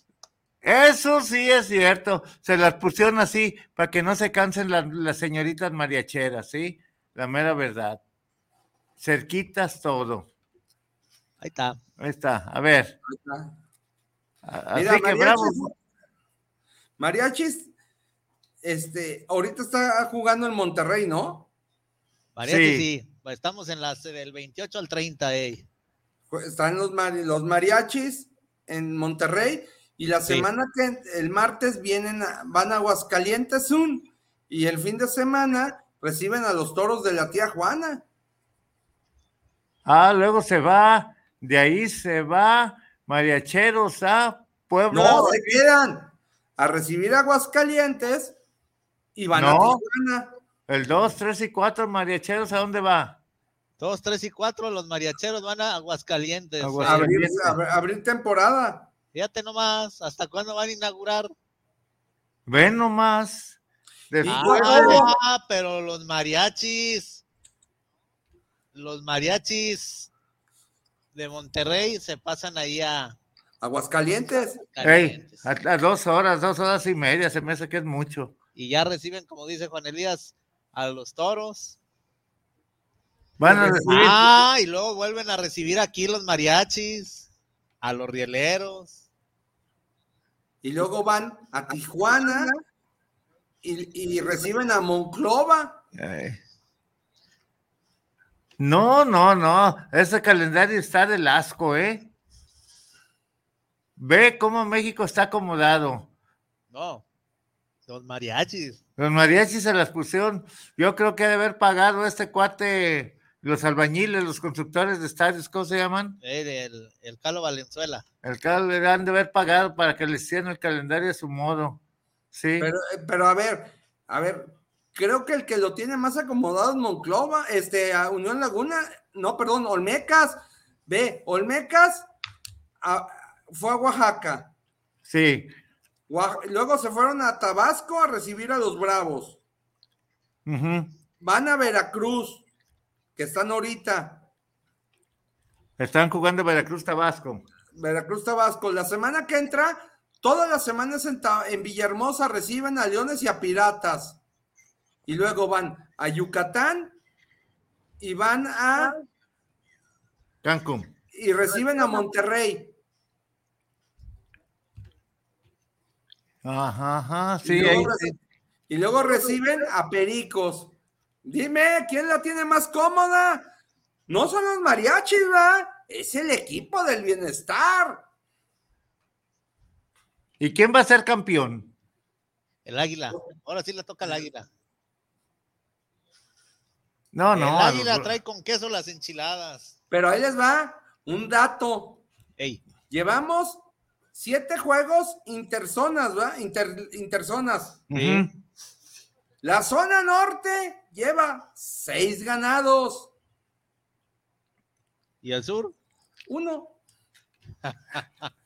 Eso sí es cierto. Se las pusieron así para que no se cansen las, las señoritas mariacheras, ¿sí? La mera verdad. Cerquitas todo. Ahí está. Ahí está. A ver. a- Así Mira, que bravo. mariachis, mariachis, este, ahorita está jugando en Monterrey, ¿no? Mariachis, Sí. sí. Estamos en las del 28 al 30, ey. Están los, mari- los mariachis en Monterrey y la Sí. semana que el martes vienen a- van a Aguascalientes un y el fin de semana reciben a los toros de la tía Juana. Ah, luego se va. De ahí se va. Mariacheros a Puebla. No, se quedan a recibir Aguascalientes y van a No. Tijuana. El 2, 3 y 4 mariacheros, ¿a dónde va? Dos, tres y cuatro, los mariacheros van a Aguascalientes. Aguas- Abrir, Aguascalientes. abrir- abrir temporada. Fíjate nomás, ¿hasta cuándo van a inaugurar? Ven nomás. Después Ah, de- Ah, pero los mariachis, los mariachis de Monterrey se pasan ahí a Aguascalientes. A, a dos horas, dos horas y media, se me hace que es mucho. y ya reciben, como dice Juan Elías, a los toros. Van a recibir. Ah, y luego vuelven a recibir aquí los mariachis, a los rieleros. Y luego van a Tijuana y, y reciben a Monclova. Ay. No, no, no. Ese calendario está del asco, ¿eh? Ve cómo México está acomodado. No, los mariachis. Los mariachis se las pusieron. Yo creo que ha de haber pagado este cuate, los albañiles, los constructores de estadios, ¿cómo se llaman? eh, el, el Calo Valenzuela. El cal le han de haber pagado para que le hicieran el calendario a su modo. Sí. Pero, eh, pero a ver, a ver, creo que el que lo tiene más acomodado es Monclova, este, a Unión Laguna, no, perdón, Olmecas. Ve, Olmecas a- fue a Oaxaca. Sí. Luego se fueron a Tabasco a recibir a los Bravos. Van a Veracruz, que están ahorita. Están jugando Veracruz Tabasco. Veracruz Tabasco. La semana que entra, todas las semanas en Villahermosa reciben a Leones y a Piratas. Y luego van a Yucatán y van a Cancún. y reciben a Monterrey. Ajá, ajá, y, sí, luego ahí reci- sí. y luego reciben a Pericos. Dime, ¿quién la tiene más cómoda? No son los mariachis, ¿verdad? Es el equipo del bienestar. ¿Y quién va a ser campeón? El águila. Ahora sí le toca al águila. No, el no. águila no. trae con queso las enchiladas. Pero ahí les va un dato. Ey, Llevamos siete juegos interzonas, ¿verdad? Inter- interzonas. La zona norte lleva seis ganados. ¿y el sur? Uno. [laughs]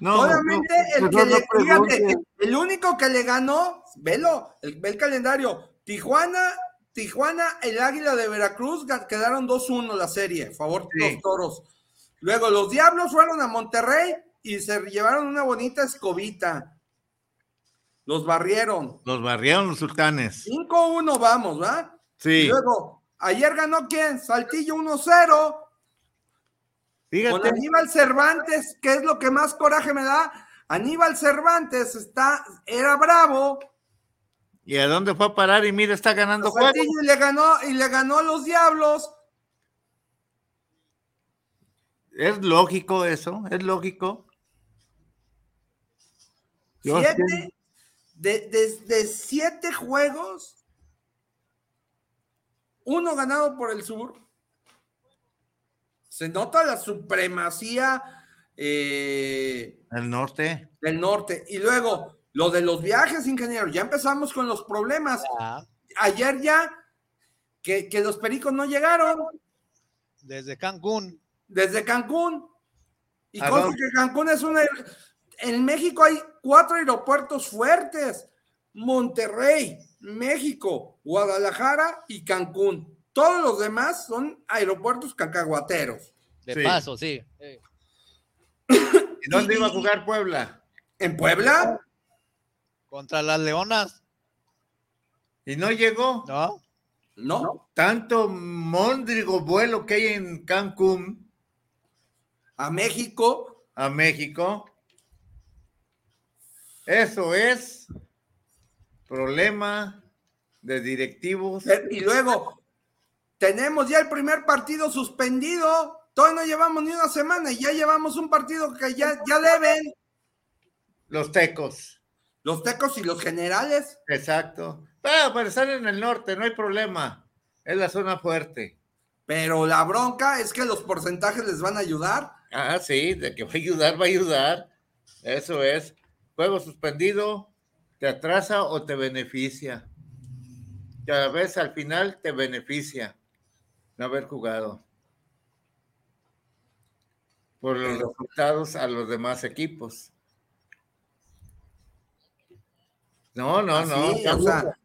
No, Obviamente, no, el, que no le, fíjate, el único que le ganó, velo, el, ve el calendario. Tijuana, Tijuana, el Águila de Veracruz quedaron 2-1 la serie, favor de Sí. los toros. Luego los Diablos fueron a Monterrey y se llevaron una bonita escobita. Los barrieron. Los barrieron los sultanes. 5-1 vamos, ¿va? Y Sí. luego, ayer ganó quién? Saltillo 1-0 con Fíjate. Aníbal Cervantes, que es lo que más coraje me da. Aníbal Cervantes está, era bravo. ¿Y a dónde fue a parar? Y mira, está ganando. Saltillo y le ganó, y le ganó a los diablos. Es lógico eso, es lógico. Siete, de- de siete juegos, uno ganado por el sur. Se nota la supremacía eh, El norte. del norte. Y luego, lo de los viajes, ingeniero, ya empezamos con los problemas. Ah, Ayer ya, que, que los pericos no llegaron desde Cancún. desde Cancún. Y ¿A cosa que Cancún es una... En México hay cuatro aeropuertos fuertes. Monterrey, México, Guadalajara y Cancún. Todos los demás son aeropuertos cacahuateros. De Sí. paso, sí. [coughs] ¿Y dónde iba a jugar Puebla? ¿En Puebla? Contra las Leonas, Y no llegó. ¿no? No. Tanto móndrigo vuelo que hay en Cancún A México. a México. Eso es problema de directivos. Eh, Y luego, tenemos ya el primer partido suspendido. Todavía no llevamos ni una semana y ya llevamos un partido que ya, ya deben. Los tecos. Los tecos y los generales. Exacto. Ah, pero están en el norte, no hay problema. Es la zona fuerte. Pero la bronca es que los porcentajes les van a ayudar. Ah, sí, de que va a ayudar, va a ayudar. Eso es. Juego suspendido, te atrasa o te beneficia. Cada vez al final te beneficia no haber jugado. Por los resultados a los demás equipos. No, no, no. Así, o sea,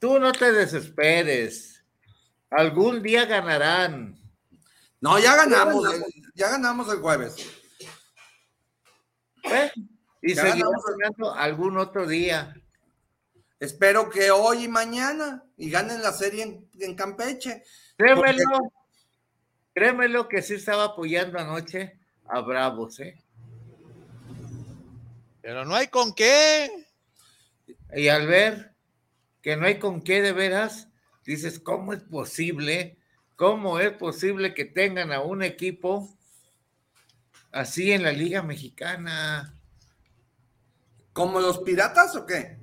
Tú no te desesperes. Algún día ganarán. no, ya ganamos. Ya ganamos el jueves. ¿eh? Y Ya ganamos. ganando algún otro día. Espero que hoy y mañana y ganen la serie en, en Campeche. Créemelo, créemelo que sí estaba apoyando anoche a Bravos, ¿eh? Pero no hay con qué. Y al ver que no hay con qué de veras, dices, ¿cómo es posible? ¿Cómo es posible que tengan a un equipo así en la Liga Mexicana? ¿Como los piratas o qué?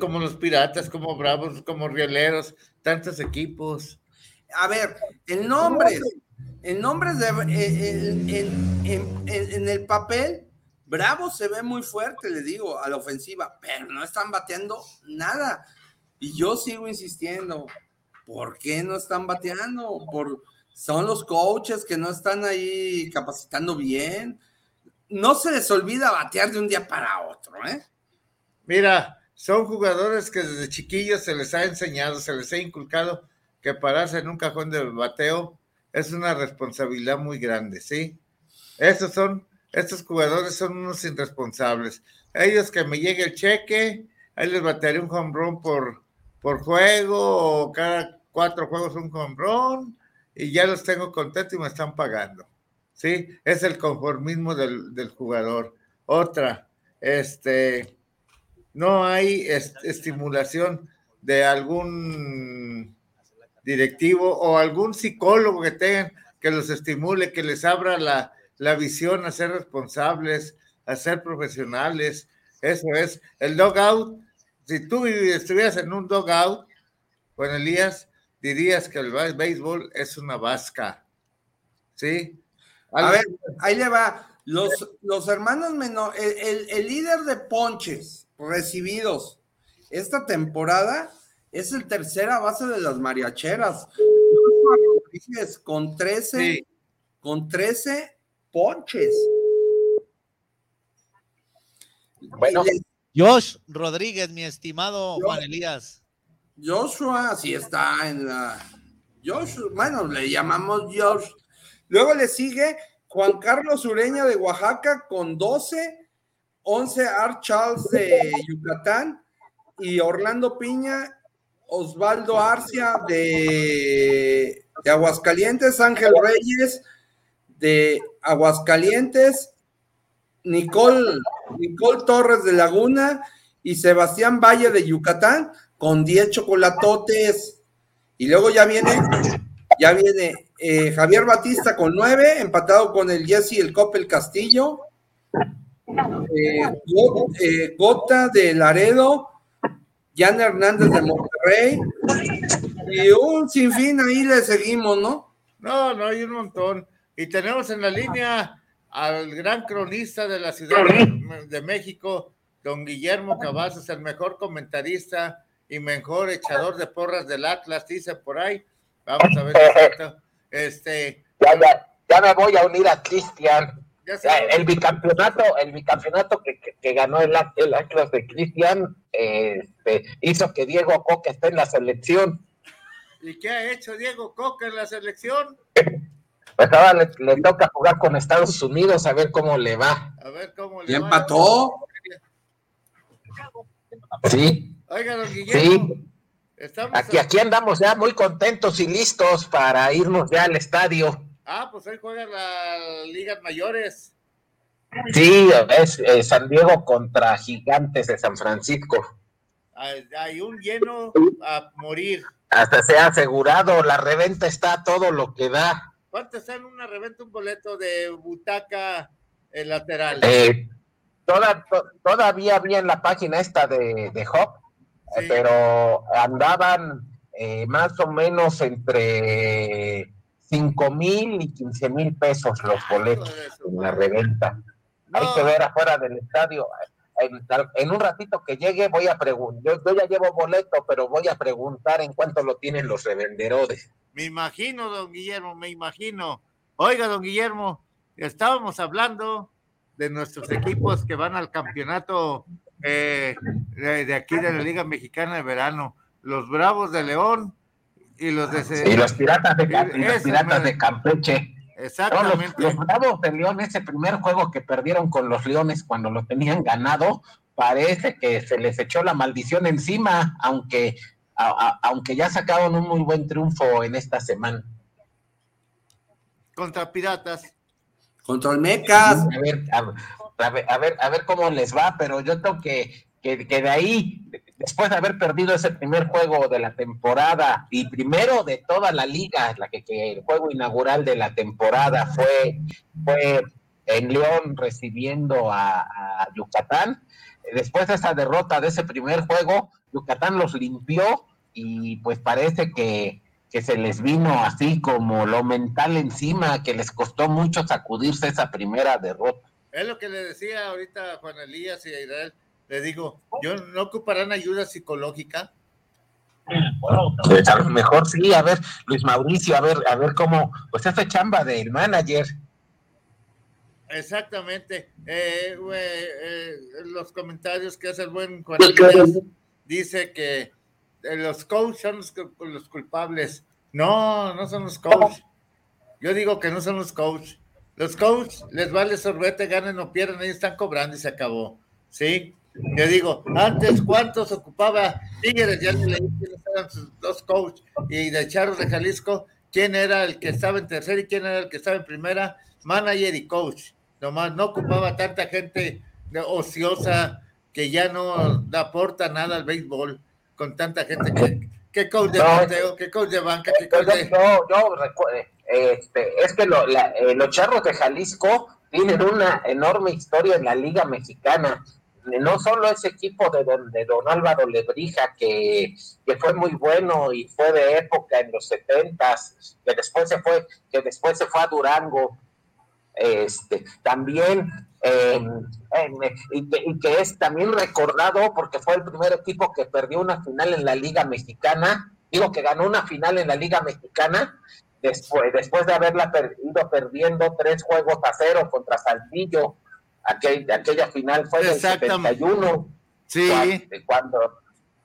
Como los Piratas, como Bravos, como Rieleros, tantos equipos. A ver, en nombres, en nombres de eh, en, en- en- en- en el papel, Bravo se ve muy fuerte, le digo, a la ofensiva, pero no están bateando nada. Y yo sigo insistiendo, ¿por qué no están bateando? Por, son los coaches que no están ahí capacitando bien. No se les olvida batear de un día para otro, ¿eh? Mira, son jugadores que desde chiquillos se les ha enseñado, se les ha inculcado que pararse en un cajón de bateo es una responsabilidad muy grande, ¿sí? Estos son, estos jugadores son unos irresponsables. Ellos que me llegue el cheque, ahí les batearé un home por, por juego, o cada cuatro juegos un home y ya los tengo contentos y me están pagando. ¿Sí? Es el conformismo del, del jugador. Otra, este, no hay est- estimulación de algún directivo o algún psicólogo que tengan que los estimule, que les abra la, la visión a ser responsables, a ser profesionales. Eso es. El dogout, si tú estuvieras en un dogout con Elías, dirías que el béisbol es una vasca. ¿Sí? A ver, ahí le va. Los, los hermanos menores, el, el- el líder de ponches recibidos esta temporada es el tercera base de las mariacheras. Con 13, Sí. con 13 ponches. Bueno. Josh Rodríguez, mi estimado Juan Elías. Joshua sí está en la. Joshua, bueno, le llamamos Josh. Luego le sigue Juan Carlos Ureña de Oaxaca con 12, 11 Art Charles de Yucatán y Orlando Piña, Osvaldo Arcia de, de Aguascalientes, Ángel Reyes de Aguascalientes, Nicole, Nicole Torres de Laguna y Sebastián Valle de Yucatán con 10 chocolatotes. Y luego ya viene, ya viene eh, Javier Batista con 9, empatado con el Jesse el Coppel Castillo. Eh, eh, Gota de Laredo, Jan Hernández de Monterrey. Y un sinfín ahí le seguimos, ¿no? No, no, hay un montón. Y tenemos en la línea al gran cronista de la Ciudad de, México, don Guillermo Cavazos, el mejor comentarista y mejor echador de porras del Atlas, dice por ahí. Vamos a ver. Este, Ya, ya, ya me voy a unir a Cristian. El bicampeonato, el bicampeonato que, que- que ganó el, el Atlas de Cristian este, hizo que Diego Coca esté en la selección. ¿Y qué ha hecho Diego Coca en la selección? Pues ahora le, le toca jugar con Estados Unidos a ver cómo le va. A ver cómo le ¿Ya va. empató? Sí, Oiga, don Guillermo, sí. estamos. Aquí, aquí andamos ya muy contentos y listos para irnos ya al estadio. Ah, pues hoy juegan las ligas mayores. Sí, es eh, San Diego contra Gigantes de San Francisco. Hay, hay un lleno a morir. Hasta se ha asegurado, la reventa está todo lo que da. ¿Cuánto en una reventa un boleto de butaca eh, lateral? Eh, toda- to- todavía había en la página esta de, de Hop, Sí. pero andaban eh, más o menos entre 5 mil y 15 mil pesos los boletos en la reventa. No, Hay que ver afuera del estadio. En, en un ratito que llegue voy a preguntar, yo, yo ya llevo boleto, pero voy a preguntar en cuánto lo tienen los revenderodes. Me imagino, don Guillermo, me imagino. Oiga, don Guillermo, estábamos hablando de nuestros equipos que van al campeonato eh, de, de aquí de la Liga Mexicana de Verano. Los Bravos de León y los de... Y los piratas de, Ca- y los Eso, piratas madre. de Campeche. No, los, Exactamente. los Bravos de León, ese primer juego que perdieron con los Leones cuando lo tenían ganado, parece que se les echó la maldición encima, aunque, a- a- aunque ya sacaron un muy buen triunfo en esta semana. Contra Piratas. Contra el Mecas. A ver, a, a ver, a ver, a ver cómo les va, pero yo tengo que, que, que de ahí, después de haber perdido ese primer juego de la temporada y primero de toda la liga, la que, que el juego inaugural de la temporada fue, fue en León recibiendo a, a Yucatán. Después de esa derrota de ese primer juego, Yucatán los limpió y pues parece que, que se les vino así como lo mental encima, que les costó mucho sacudirse esa primera derrota. Es lo que le decía ahorita Juan Elías y a Israel. Le digo, yo no ocuparán ayuda psicológica. Pues a lo mejor sí, a ver, Luis Mauricio, a ver, a ver cómo, pues esa chamba del manager. Exactamente. Eh, güey, eh, los comentarios que hace el buen Juan dice que eh, los coaches son los, los culpables. No, no son los coaches. Yo digo que no son los coaches. Los coaches les vale sorbete, ganen o pierdan, ellos están cobrando y se acabó. ¿Sí? Yo digo, antes, ¿cuántos ocupaba Tigres? Ya le leí quiénes eran sus dos coaches. Y de Charros de Jalisco, ¿quién era el que estaba en tercera y quién era el que estaba en primera? Manager y coach. Nomás no ocupaba tanta gente ociosa que ya no aporta nada al béisbol con tanta gente que, que coach de No, bateo, que coach de banca, que Yo, coach de... recu- eh, este, es que lo- la- eh, los charros de Jalisco tienen una enorme historia en la Liga Mexicana. No solo ese equipo de don, de don Álvaro Lebrija, que, que fue muy bueno y fue de época en los setentas, que después se fue, que después se fue a Durango, este, también y, que, es también recordado porque fue el primer equipo que perdió una final en la Liga Mexicana, digo que ganó una final en la Liga Mexicana después, después de haberla per- ido perdiendo tres juegos a cero contra Saltillo, aquel, aquella final fue del Exactamente. 71, Sí, cuando, cuando,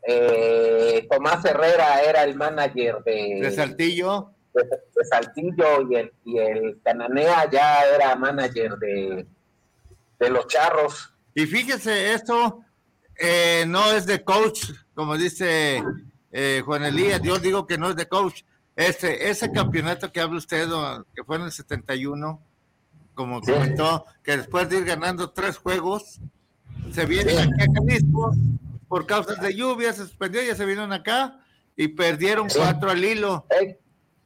eh, Tomás Herrera era el manager de, de Saltillo. de, de Saltillo y el, y el Cananea ya era manager de, de los charros. Y fíjese, esto eh, no es de coach, como dice eh, Juan Elías, yo digo que no es de coach. Este, ese campeonato que habla usted, que fue en el 71, como Sí. comentó, que después de ir ganando tres juegos, se vienen aquí a Jalisco por causas de lluvia, se suspendió, ya se vinieron acá y perdieron Sí. cuatro al hilo.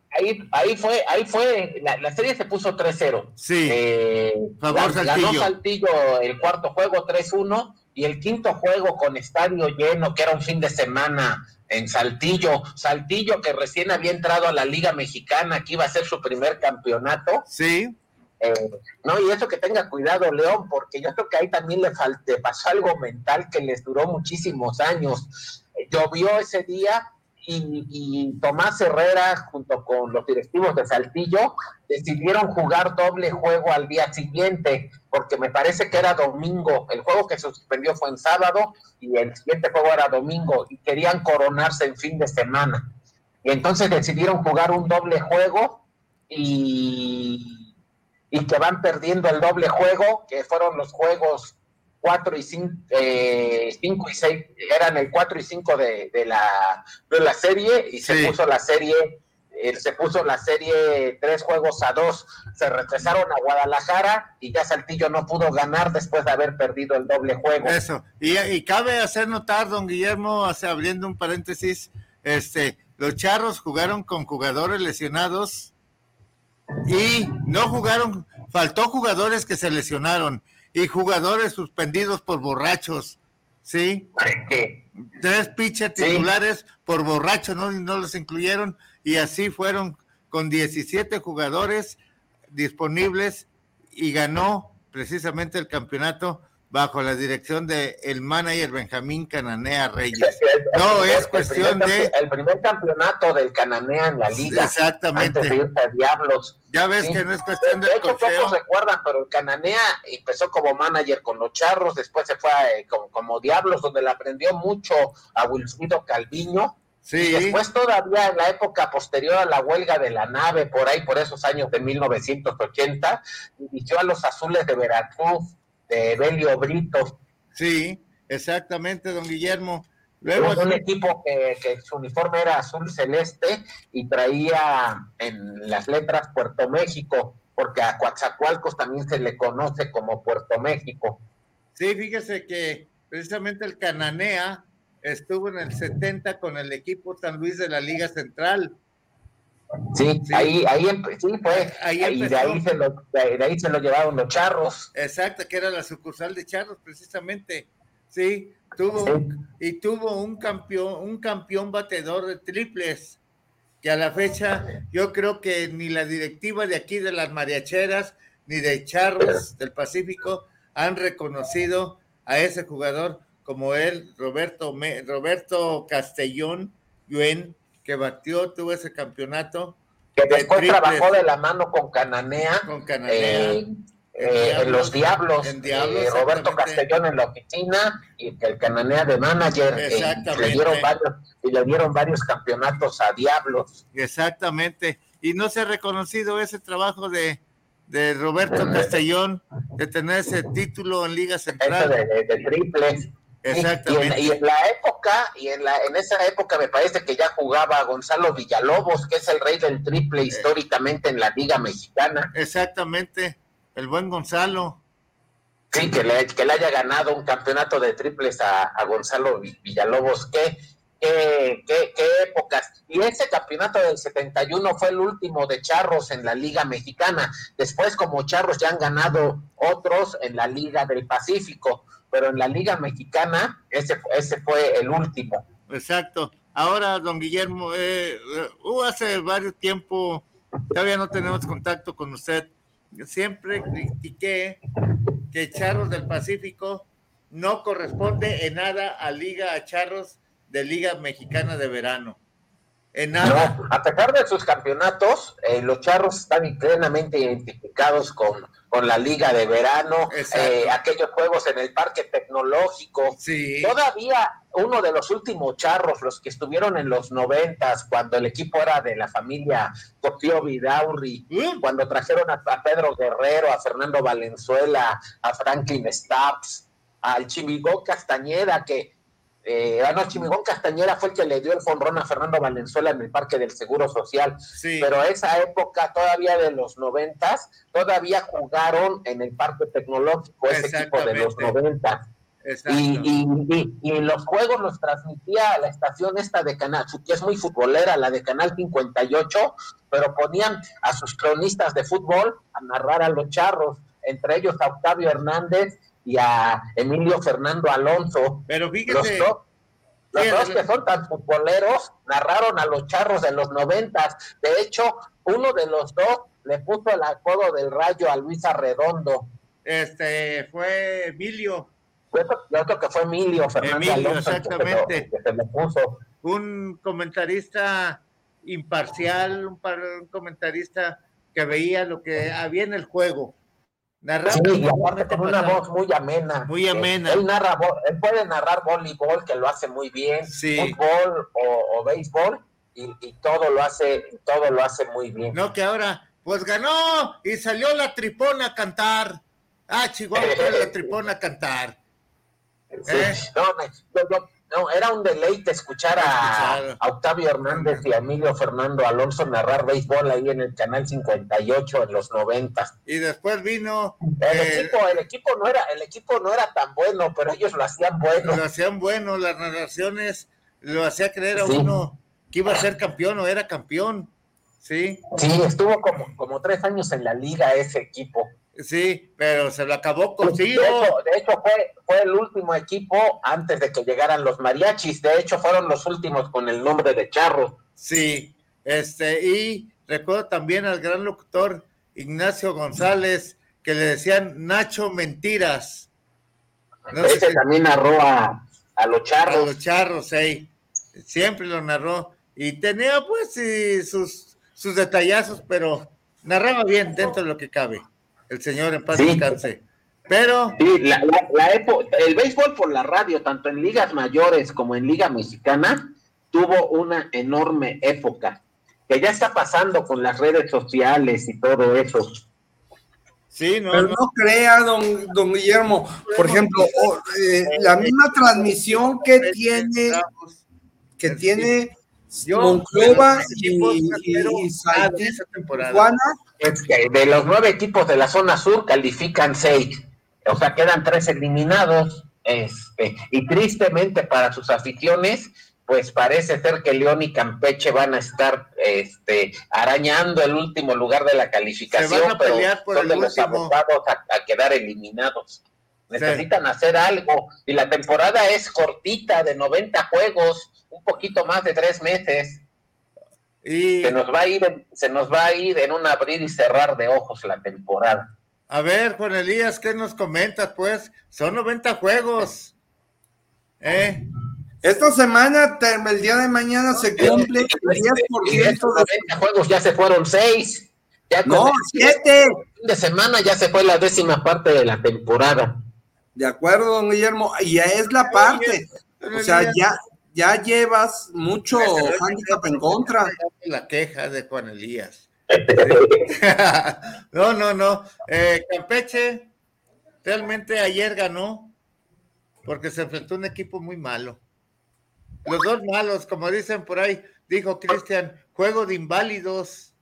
Ahí, ahí fue, ahí fue, la, la serie se puso 3-0. Sí, Eh, Favor ganó Saltillo. Saltillo el cuarto juego 3-1 y el quinto juego con estadio lleno, que era un fin de semana en Saltillo. Saltillo que recién había entrado a la Liga Mexicana, que iba a ser su primer campeonato. Sí. Eh, no, y eso que tenga cuidado, León, porque yo creo que ahí también le, falte, pasó algo mental que les duró muchísimos años. Llovió ese día y, y, Tomás Herrera, junto con los directivos de Saltillo, decidieron jugar doble juego al día siguiente, porque me parece que era domingo. El juego que se suspendió fue en sábado y el siguiente juego era domingo y querían coronarse en fin de semana. Y entonces decidieron jugar un doble juego y, y que van perdiendo el doble juego, que fueron los juegos 4 y 5, eh, y 6, eran el 4 y 5 de, de, la, de la serie y se puso la serie, eh, se puso la serie tres juegos a dos, se regresaron a Guadalajara y ya Saltillo no pudo ganar después de haber perdido el doble juego. Eso, y, y cabe hacer notar, don Guillermo, hace, abriendo un paréntesis, este, los charros jugaron con jugadores lesionados y no jugaron, faltó jugadores que se lesionaron y jugadores suspendidos por borrachos, ¿sí? Tres pitchers titulares por borrachos, ¿no? no los incluyeron y así fueron con 17 jugadores disponibles y ganó precisamente el campeonato bajo la dirección de el manager Benjamín Cananea Reyes. no, es cuestión de... El primer campeonato del Cananea en la liga. Exactamente. Antes de irse a Diablos. Ya ves que no es cuestión de... De hecho, pocos recuerdan, pero el Cananea empezó como manager con los Charros, después se fue a, como, como, Diablos, donde le aprendió mucho a Wilfrido Calviño. Sí. Y después todavía en la época posterior a la huelga de la nave, por ahí, por esos años de 1980, dirigió a los Azules de Veracruz, de Belio Brito. Sí, exactamente, don Guillermo. Luego un equipo que, que, su uniforme era azul celeste y traía en las letras Puerto México, porque a Coatzacoalcos también se le conoce como Puerto México. Sí, fíjese que precisamente el Cananea estuvo en el 70 con el equipo San Luis de la Liga Central. Sí, sí, ahí, ahí sí, fue. Ahí y de ahí, se lo, de ahí se lo llevaron los charros. Exacto, que era la sucursal de charros, precisamente. Sí, tuvo Sí. Un, y tuvo un campeón, un campeón batedor de triples, que a la fecha yo creo que ni la directiva de aquí de las mariacheras, ni de charros [laughs] del Pacífico han reconocido a ese jugador como él, Roberto, Roberto Castellón Yuen, que batió, tuvo ese campeonato. Que de después triples trabajó de la mano con Cananea. con Cananea. eh, eh, en los Diablos, en Diablos, eh, Roberto. Castellón en la oficina y que el Cananea de manager eh, le dieron varios y le dieron varios campeonatos a Diablos Exactamente. Y no se ha reconocido ese trabajo de, de Roberto Castellón de tener ese título en Liga Central. de, de- de triples Exactamente. Y en, y en la época, y en, la, en esa época me parece que ya jugaba Gonzalo Villalobos, que es el rey del triple históricamente en la Liga Mexicana. Exactamente. El buen Gonzalo. Sí, que le, que le haya ganado un campeonato de triples a, a Gonzalo Vi- Villalobos. ¿Qué, qué, qué, qué épocas? Y ese campeonato del 71 fue el último de Charros en la Liga Mexicana. Después, como Charros ya han ganado otros en la Liga del Pacífico, pero en la Liga Mexicana ese, ese fue el último. Exacto. Ahora, don Guillermo, eh, hubo hace varios tiempo, todavía no tenemos contacto con usted. Yo siempre critiqué que Charros del Pacífico no corresponde en nada a Liga a Charros de Liga Mexicana de Verano. En nada. No, a pesar de sus campeonatos, eh, los charros están plenamente identificados con, con la liga de verano, eh, aquellos juegos en el parque tecnológico. Sí. Todavía uno de los últimos charros, los que estuvieron en los noventas, cuando el equipo era de la familia Cotio Vidaurri, Mm. cuando trajeron a, a Pedro Guerrero, a Fernando Valenzuela, a Franklin Stubbs, al Chimigón Castañeda, que eh, ah, no, Chimigón Castañeda fue el que le dio el fonrón a Fernando Valenzuela en el Parque del Seguro Social. Sí. Pero esa época todavía de los noventas, todavía jugaron en el Parque Tecnológico, ese equipo de los noventas. Y, y, y, y los juegos los transmitía la estación esta de Canal, que es muy futbolera, la de Canal 58, pero ponían a sus cronistas de fútbol a narrar a los charros, entre ellos a Octavio Hernández y a Emilio Fernando Alonso. Pero Los fíjese, dos, Los dos que son tan futboleros narraron a los charros de los noventas. De hecho, uno de los dos le puso el apodo del rayo a Luis Arredondo. Este fue Emilio. Yo creo que fue Emilio Fernández Emilio, Alonso que exactamente. que se le puso. Un comentarista imparcial, un, par- un comentarista que veía lo que había en el juego. Narraba Sí, y aparte con una pasaba. voz muy amena. Muy Eh, amena. Él, narra, él puede narrar voleibol, que lo hace muy bien, Sí. fútbol o, o béisbol, y, y todo lo hace, todo lo hace muy bien. No, que ahora, pues ganó y salió la tripona a cantar. Ah, Chihuahua, fue la [laughs] tripona a cantar. Sí. ¿Eh? No, no, yo- yo- no, era un deleite escuchar a, Octavio Hernández y a Emilio Fernando Alonso narrar béisbol ahí en el canal 58 en los 90. Y después vino, El eh, equipo, el equipo no era, el equipo no era tan bueno, pero ellos lo hacían bueno. lo hacían bueno, las narraciones lo hacía creer a Sí. uno que iba a ser campeón o era campeón. Sí, Sí, estuvo como, como tres años en la liga ese equipo. Sí, pero se lo acabó De consigo. hecho, de hecho fue, fue el último equipo antes de que llegaran los mariachis. De hecho, fueron los últimos con el nombre de Charro. Sí, este, y recuerdo también al gran locutor Ignacio González, que le decían Nacho Mentiras. No Ese si- también narró a, a los a Charros. los charros, ey. siempre lo narró. Y tenía pues sí, sus, sus detallazos, pero narraba bien dentro de lo que cabe. El señor en paz Sí. descanse. Pero, Sí, la, la- el béisbol por la radio, tanto en ligas mayores como en Liga Mexicana, tuvo una enorme época, que ya está pasando con las redes sociales y todo eso. sí, no, Pero no, no crea, don, don Guillermo, por ejemplo, o, eh, la misma transmisión que tiene, que tiene Monclova y, y, y ah, De Es que los nueve equipos de la zona sur califican seis, o sea, quedan tres eliminados. Este, y tristemente para sus aficiones, pues parece ser que León y Campeche van a estar este, arañando el último lugar de la calificación, Se van a pero por son de los último. abocados a, a quedar eliminados. Necesitan hacer algo y la temporada es cortita, de 90 juegos, un poquito más de tres meses. Y Se nos va a ir, en- se nos va a ir en un abrir y cerrar de ojos la temporada. a ver, Juan Elías, ¿qué nos comentas? Pues son 90 juegos. ¿Eh? esta semana, el día de mañana, se cumple el Y de 10% estos de... 90 juegos ya se fueron seis. Ya con No, el siete. fin de semana ya se fue la décima parte de la temporada. De acuerdo, don Guillermo, y ya es la parte. O sea, ya, ya llevas mucho handicap en contra. La queja de Juan Elías. [laughs] no, no, no. Eh, Campeche realmente ayer ganó porque se enfrentó a un equipo muy malo. Los dos malos, como dicen por ahí, dijo Cristian, juego de inválidos.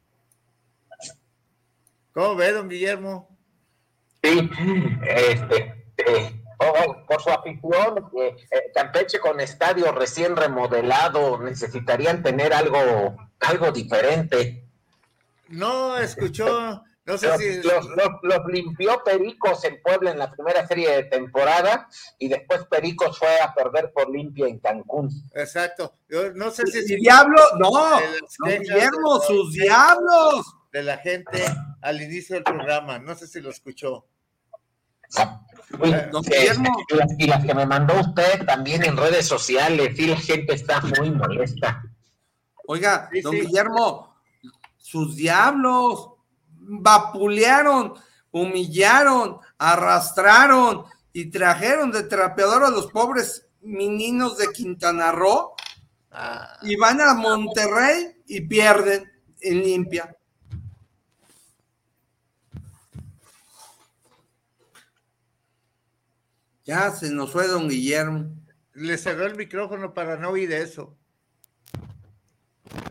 ¿Cómo ve, don Guillermo? Sí, este, eh, oh, por su afición, eh, eh, Campeche con estadio recién remodelado, necesitarían tener algo, algo diferente. No escuchó, no sé Los, si los- los- los limpió Pericos en Puebla en la primera serie de temporada y después Pericos fue a perder por limpia en Cancún. exacto. Yo no sé si Y diablo, no, Guillermo, sus diablos. de la gente al inicio del programa. No sé si lo escuchó. Don eh, Guillermo. y las- y las que me mandó usted también en redes sociales, sí, la gente está muy molesta. Oiga, Sí, don sí. Guillermo, sus diablos vapulearon, humillaron, arrastraron y trajeron de trapeador a los pobres meninos de Quintana Roo Ah, y van a Monterrey y pierden en limpia. Ya se nos fue don Guillermo. le cerró el micrófono para no oír eso.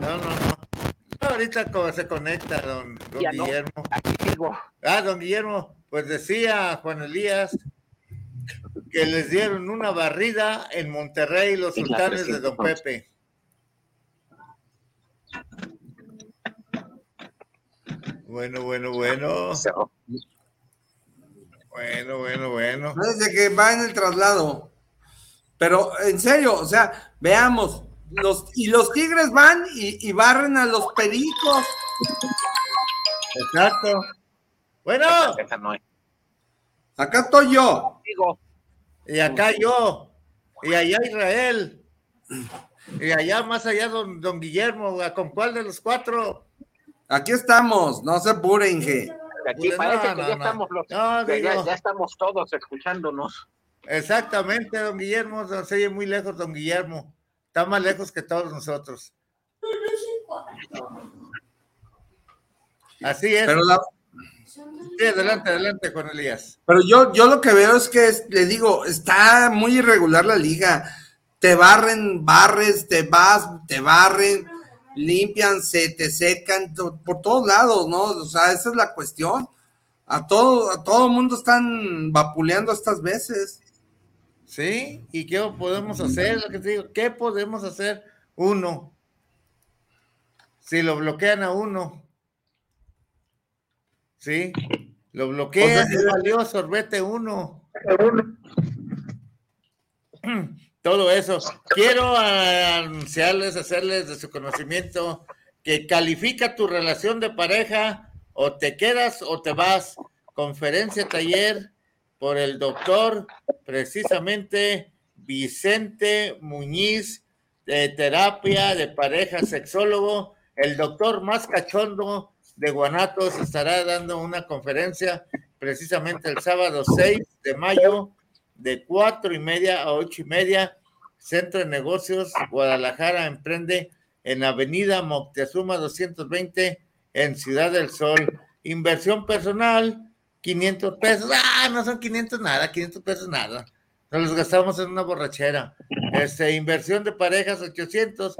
No, no, no. Ahorita como se conecta don, don Ya no. Guillermo. Aquí digo, Ah, don Guillermo, pues decía Juan Elías que les dieron una barrida en Monterrey los En sultanes de Don 311. Pepe. Bueno, bueno, bueno. Bueno, bueno, bueno. Desde que va en el traslado. Pero en serio, o sea, veamos, los, y los Tigres van y, y barren a los Pericos. Exacto. Bueno. Acá estoy yo. Y acá yo, y allá Israel, y allá más allá don, don Guillermo, ¿con cuál de los cuatro? Aquí estamos, no se apure, Inge. Aquí Pues, parece no, que no, ya no. estamos los, No, que ya, estamos todos escuchándonos. Exactamente, don Guillermo, no se oye muy lejos, don Guillermo. Está más lejos que todos nosotros. Así es. Pero, la- Sí, adelante, adelante, Juan Elías. pero yo, yo lo que veo es que, es- le digo, está muy irregular la liga. Te barren, barres, te vas, te barren, limpian, se te secan por todos lados, ¿no? O sea, esa es la cuestión. A todo, a todo mundo están vapuleando estas veces. ¿Sí? ¿Y qué podemos hacer? Lo que te digo, ¿qué podemos hacer? Uno. Si lo bloquean a uno. ¿Sí? Lo bloquean, O sea, valió sorbete uno. [clears throat] Todo eso. Quiero anunciarles, hacerles de su conocimiento que califica tu relación de pareja o te quedas o te vas. Conferencia taller por el doctor precisamente Vicente Muñiz de terapia de pareja sexólogo. El doctor más cachondo de Guanatos estará dando una conferencia precisamente el sábado 6 de mayo de cuatro y media a ocho y media. Centro de Negocios Guadalajara emprende en Avenida Moctezuma 220 en Ciudad del Sol. Inversión personal, 500 pesos. Ah, no son 500 nada, 500 pesos nada. Nos los gastamos en una borrachera. Este, inversión de parejas, 800.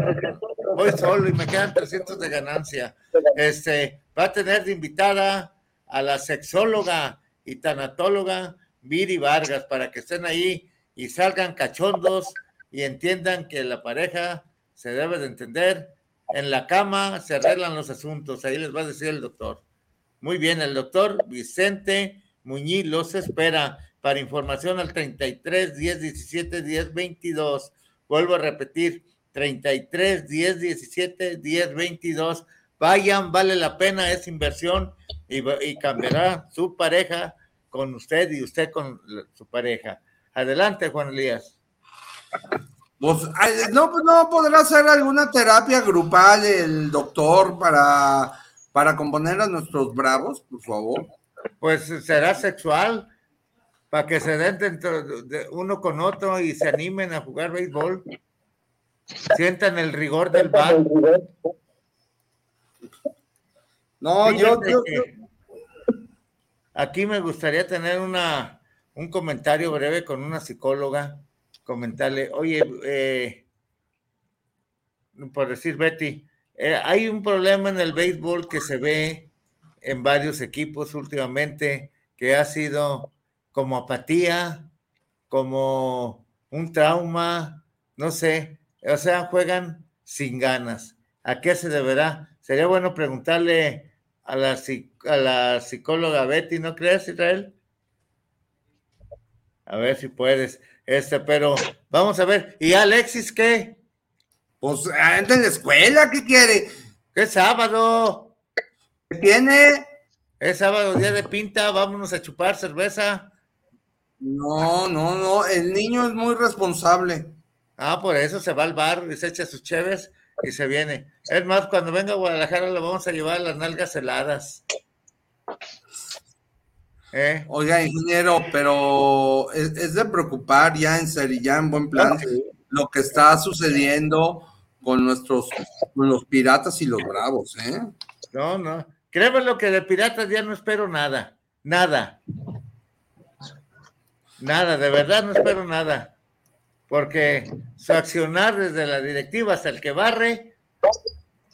Voy solo y me quedan 300 de ganancia. Este, va a tener de invitada a la sexóloga y tanatóloga Viri Vargas para que estén ahí y salgan cachondos y entiendan que la pareja se debe de entender. En la cama se arreglan los asuntos, ahí les va a decir el doctor. Muy bien, el doctor Vicente Muñiz los espera para información al 33 10 17 10 22. Vuelvo a repetir, 33 10 17 10 22. Vayan, vale la pena esa inversión y, cambiará su pareja con usted y usted con la- su pareja. Adelante, Juan Elías. Pues, no, pues no podrá hacer alguna terapia grupal el doctor para, para componer a nuestros bravos, por favor. Pues será sexual para que se den dentro de uno con otro y se animen a jugar béisbol. Sientan el rigor del bat. No, yo, aquí me gustaría tener una, un comentario breve con una psicóloga, comentarle, oye, eh, por decir Betty, eh, hay un problema en el béisbol que se ve en varios equipos últimamente, que ha sido como apatía, como un trauma, no sé, o sea, juegan sin ganas. ¿A qué se deberá? Sería bueno preguntarle a la, a la psicóloga Betty, ¿no crees, Israel? A ver si puedes. Este, pero vamos a ver. ¿Y Alexis qué? Pues anda en la escuela, ¿qué quiere? ¿Qué sábado? ¿Qué tiene? Es sábado, día de pinta, vámonos a chupar cerveza. No, no, no, el niño es muy responsable. Ah, por eso se va al bar y se echa sus cheves y se viene. Es más, cuando venga a Guadalajara le vamos a llevar las nalgas heladas. ¿Eh? Oiga, ingeniero, pero es, es de preocupar ya en serio, ya en buen plan, lo que está sucediendo con nuestros, con los piratas y los bravos, ¿eh? No, no. Créeme lo que de piratas ya no espero nada. Nada. Nada, de verdad no espero nada. Porque su accionar desde la directiva hasta el que barre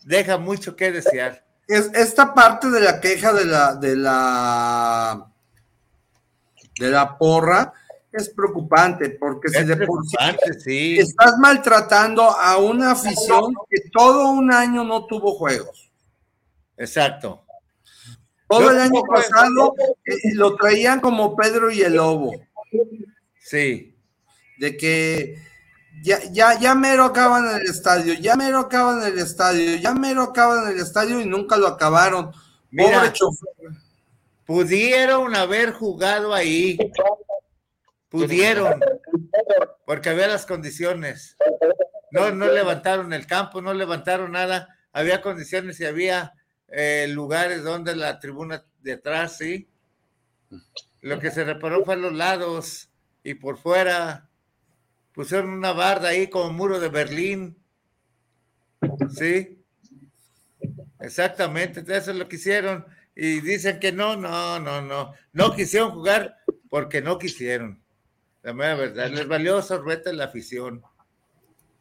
deja mucho que desear. Es, esta parte de la queja de la, de la, de la porra es preocupante, porque si Es de por sí estás maltratando a una afición que todo un año no tuvo juegos. Exacto. Todo Yo el año pasado eh, lo traían como Pedro y el Lobo, Sí. De que Ya, ya, ya mero acaban el estadio, ya mero acaban el estadio, ya mero acaban el estadio y nunca lo acabaron. Mira, Pobre chofer. Pudieron haber jugado ahí. Pudieron. Porque había las condiciones. No, no levantaron el campo, no levantaron nada. Había condiciones y había eh, lugares donde la tribuna de atrás, sí. Lo que se reparó fue a los lados y por fuera. Pusieron una barda ahí como muro de Berlín. Sí. Exactamente, eso es lo que hicieron. Y dicen que no, no, no, no. No quisieron jugar porque no quisieron. La mera verdad, les valió sorbete la afición.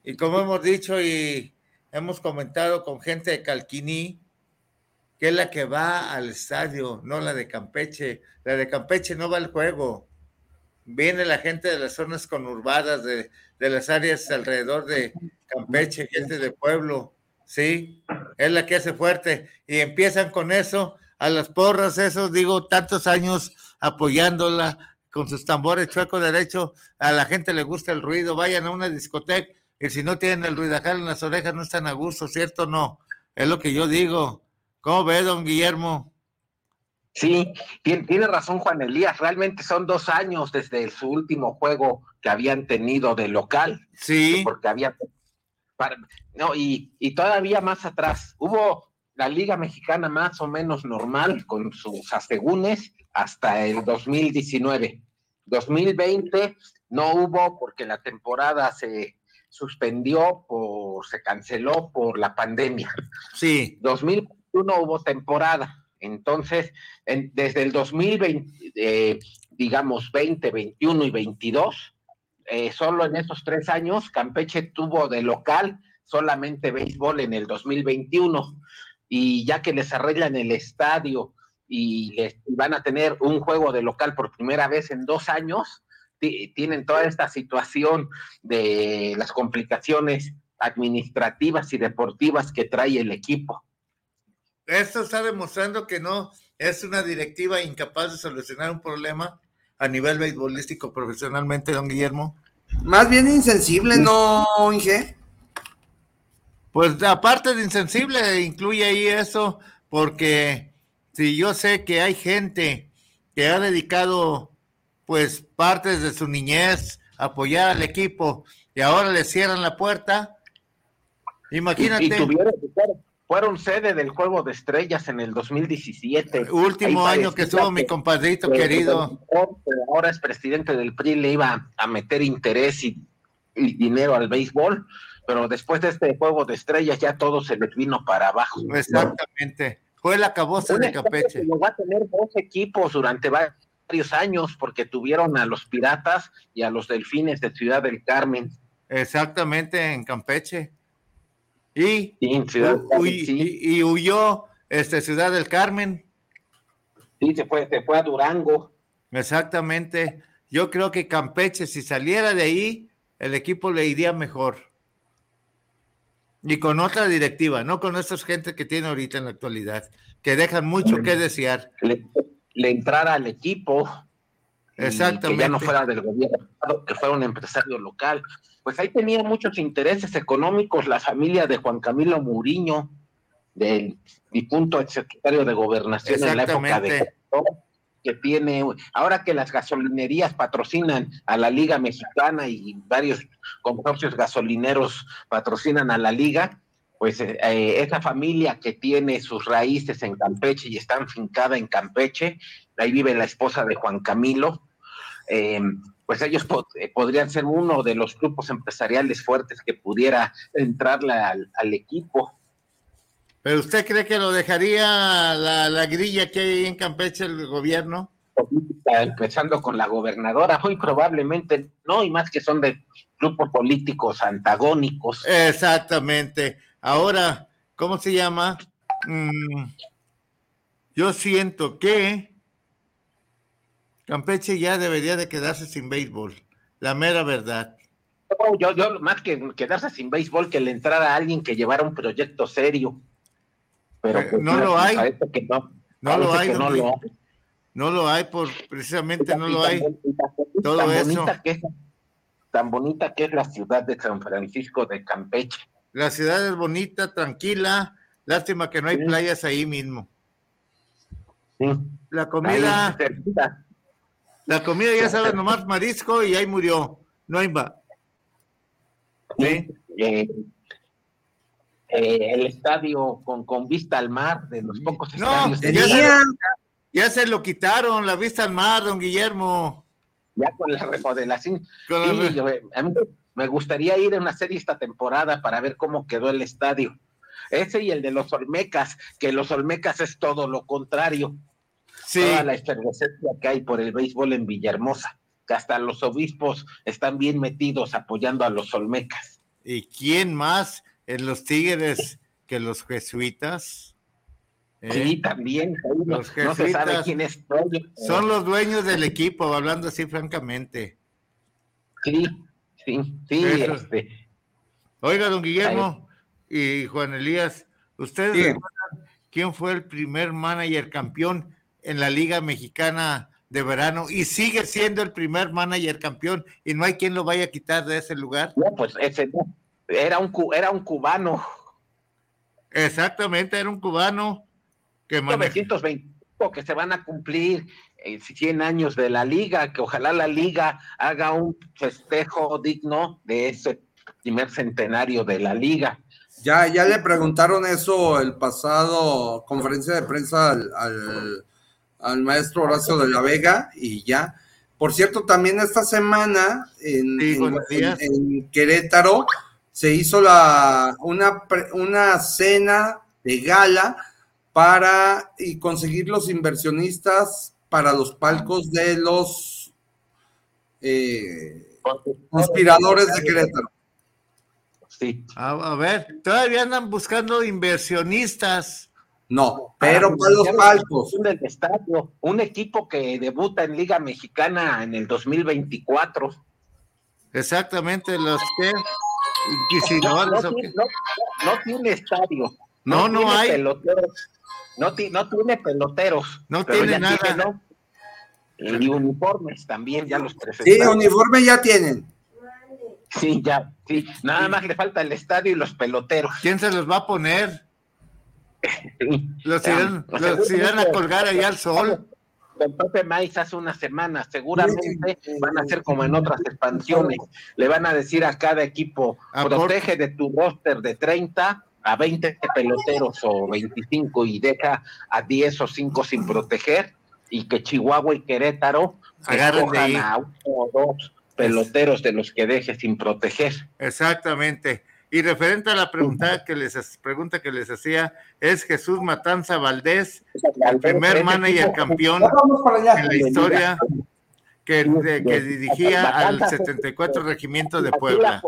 Y como hemos dicho y hemos comentado con gente de Calquiní, que es la que va al estadio, no la de Campeche. La de Campeche no va al juego. Viene la gente de las zonas conurbadas, de, de las áreas alrededor de Campeche, gente de pueblo, ¿sí? Es la que hace fuerte. Y empiezan con eso, a las porras, esos, digo, tantos años apoyándola con sus tambores chueco derecho. A la gente le gusta el ruido, vayan a una discoteca y si no tienen el ruidajal en las orejas no están a gusto, ¿cierto no? Es lo que yo digo. ¿Cómo ve, don Guillermo? Sí, tiene, tiene, razón Juan Elías, realmente son dos años desde su último juego que habían tenido de local. Sí. Porque había... Para, no, y, y todavía más atrás, hubo la Liga Mexicana más o menos normal con sus asegúnes hasta el 2019. 2020 no hubo porque la temporada se suspendió por, se canceló por la pandemia. Sí. 2021 hubo temporada. Entonces, en, desde el 2020, eh, digamos 20, 21 y 22, eh, solo en esos tres años, Campeche tuvo de local solamente béisbol en el 2021. Y ya que les arreglan el estadio y les van a tener un juego de local por primera vez en dos años, tienen toda esta situación de las complicaciones administrativas y deportivas que trae el equipo. Esto está demostrando que no es una directiva incapaz de solucionar un problema a nivel beisbolístico profesionalmente, don Guillermo. Más bien insensible, ¿no, Inge? Pues aparte de insensible, incluye ahí eso, porque si yo sé que hay gente que ha dedicado pues partes de su niñez a apoyar al equipo y ahora le cierran la puerta, imagínate. Y, y tuvieron, fueron sede del Juego de Estrellas en el 2017. Último Ahí año que estuvo mi compadrito que, querido. Ahora es presidente del PRI, le iba a meter interés y, y dinero al béisbol pero después de este juego de estrellas ya todo se les vino para abajo. Exactamente. Fue el acabose de Campeche. Va a tener dos equipos durante varios años porque tuvieron a los Piratas y a los Delfines de Ciudad del Carmen. Exactamente, en Campeche. Y, sí, Ciudad del Carmen, y, sí. y, y huyó este, Ciudad del Carmen. Sí, se fue, se fue a Durango. Exactamente. Yo creo que Campeche, si saliera de ahí, el equipo le iría mejor. Y con otra directiva, no con estas gente que tiene ahorita en la actualidad, que dejan mucho que desear. Le, le entrara al equipo. Exactamente. Que ya no fuera del gobierno, que fuera un empresario local. Pues ahí tenía muchos intereses económicos la familia de Juan Camilo Muriño, del difunto exsecretario de Gobernación en la época de que tiene, ahora que las gasolinerías patrocinan a la Liga Mexicana y varios consorcios gasolineros patrocinan a la Liga, pues eh, esa familia que tiene sus raíces en Campeche y está enfincada en Campeche, ahí vive la esposa de Juan Camilo, eh, pues ellos pod podrían ser uno de los grupos empresariales fuertes que pudiera entrarle al, al equipo. ¿Pero usted cree que lo dejaría la, la, grilla que hay en Campeche el gobierno? Empezando con la gobernadora, muy probablemente no, y más que son de grupos políticos antagónicos. Exactamente. Ahora, ¿cómo se llama? Mm, yo siento que Campeche ya debería de quedarse sin béisbol, la mera verdad. Yo, yo más que quedarse sin béisbol, que le entrara a alguien que llevara un proyecto serio pero pues, no, lo hay. Que no, no lo hay, no, lo hay. No lo hay, por precisamente no lo hay. Todo eso. Que, tan bonita que es la ciudad de San Francisco de Campeche. La ciudad es bonita, tranquila. Lástima que no hay Sí. playas ahí mismo. Sí. La comida, Ahí. La comida ya sabes, [laughs] nomás marisco y ahí murió. No hay más. Sí. Eh, eh, el estadio con, con vista al mar, de los pocos No, estadios ya se, Tenía, ya se lo quitaron, la vista al mar, don Guillermo. ya con la remodelación. Con Sí, yo, eh, a mí me gustaría ir a una serie esta temporada para ver cómo quedó el estadio. Ese y el de los Olmecas, que los Olmecas es todo lo contrario. Sí, Toda la efervescencia que hay por el béisbol en Villahermosa, que hasta los obispos están bien metidos apoyando a los Olmecas. ¿y quién más en los Tigres que los jesuitas? ¿Eh? Sí, también. ahí no, Los no se sabe jesuitas quién es. Son los dueños del equipo, hablando así francamente. Sí, sí, sí. Este, Oiga, don Guillermo y Juan Elías, ¿ustedes Sí. recuerdan quién fue el primer manager campeón en la Liga Mexicana de Verano? Y sigue siendo el primer manager campeón y no hay quien lo vaya a quitar de ese lugar. no, pues ese no. Era un, cu- era un cubano. Exactamente, era un cubano que manejó. 1925 que se van a cumplir eh, 100 años de la liga, que ojalá la liga haga un festejo digno de ese primer centenario de la liga. ya, ya le preguntaron eso el pasado conferencia de prensa al, al- al maestro Horacio de la Vega y ya. Por cierto, también esta semana en, Sí, en- buenos días. en- en Querétaro se hizo la, una, pre- una cena de gala para y conseguir los inversionistas para los palcos de los eh, conspiradores de Querétaro. Sí. A, a ver, todavía andan buscando inversionistas. No, pero para los palcos. Un del estadio, un equipo que debuta en Liga Mexicana en el 2024. Exactamente, los que No, inquisidores. no o tiene, qué. no- no tiene estadio. No, no tiene hay. peloteros. No, ti- no tiene peloteros. No tiene nada. Y uniformes también, ya los Sí, presentaron. uniforme ya tienen. Sí, ya, sí. Nada más le falta el estadio y los peloteros. ¿Quién se los va a poner? Los irán, pues, [laughs] los irán a colgar ahí al sol. Con Pepe Maiz hace una semana, seguramente van a ser como en otras expansiones. Le van a decir a cada equipo, protege de tu roster de 30 a 20 peloteros o 25 y deja a 10 o 5 sin proteger y que Chihuahua y Querétaro Agarren escojan ahí. a uno o dos peloteros de los que deje sin proteger. Exactamente. Y referente a la pregunta que les pregunta que les hacía, es Jesús Matanza Valdés, el primer manager campeón en la historia que, de- que dirigía al 74 Regimiento de la Puebla.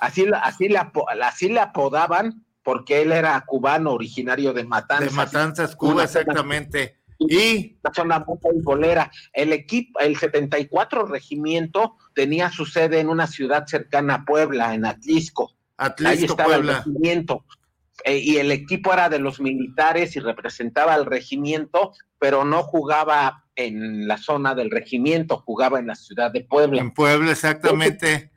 Así, la- así, la, así le apodaban porque él era cubano, originario de Matanzas. De Matanzas, Cuba, exactamente. Y Una zona muy futbolera. El equipo, el 74 regimiento tenía su sede en una ciudad cercana a Puebla, en Atlisco. Ahí Atlisco, estaba el regimiento. Eh, y el equipo era de los militares y representaba al regimiento, pero no jugaba en la zona del regimiento, jugaba en la ciudad de Puebla. En Puebla, exactamente.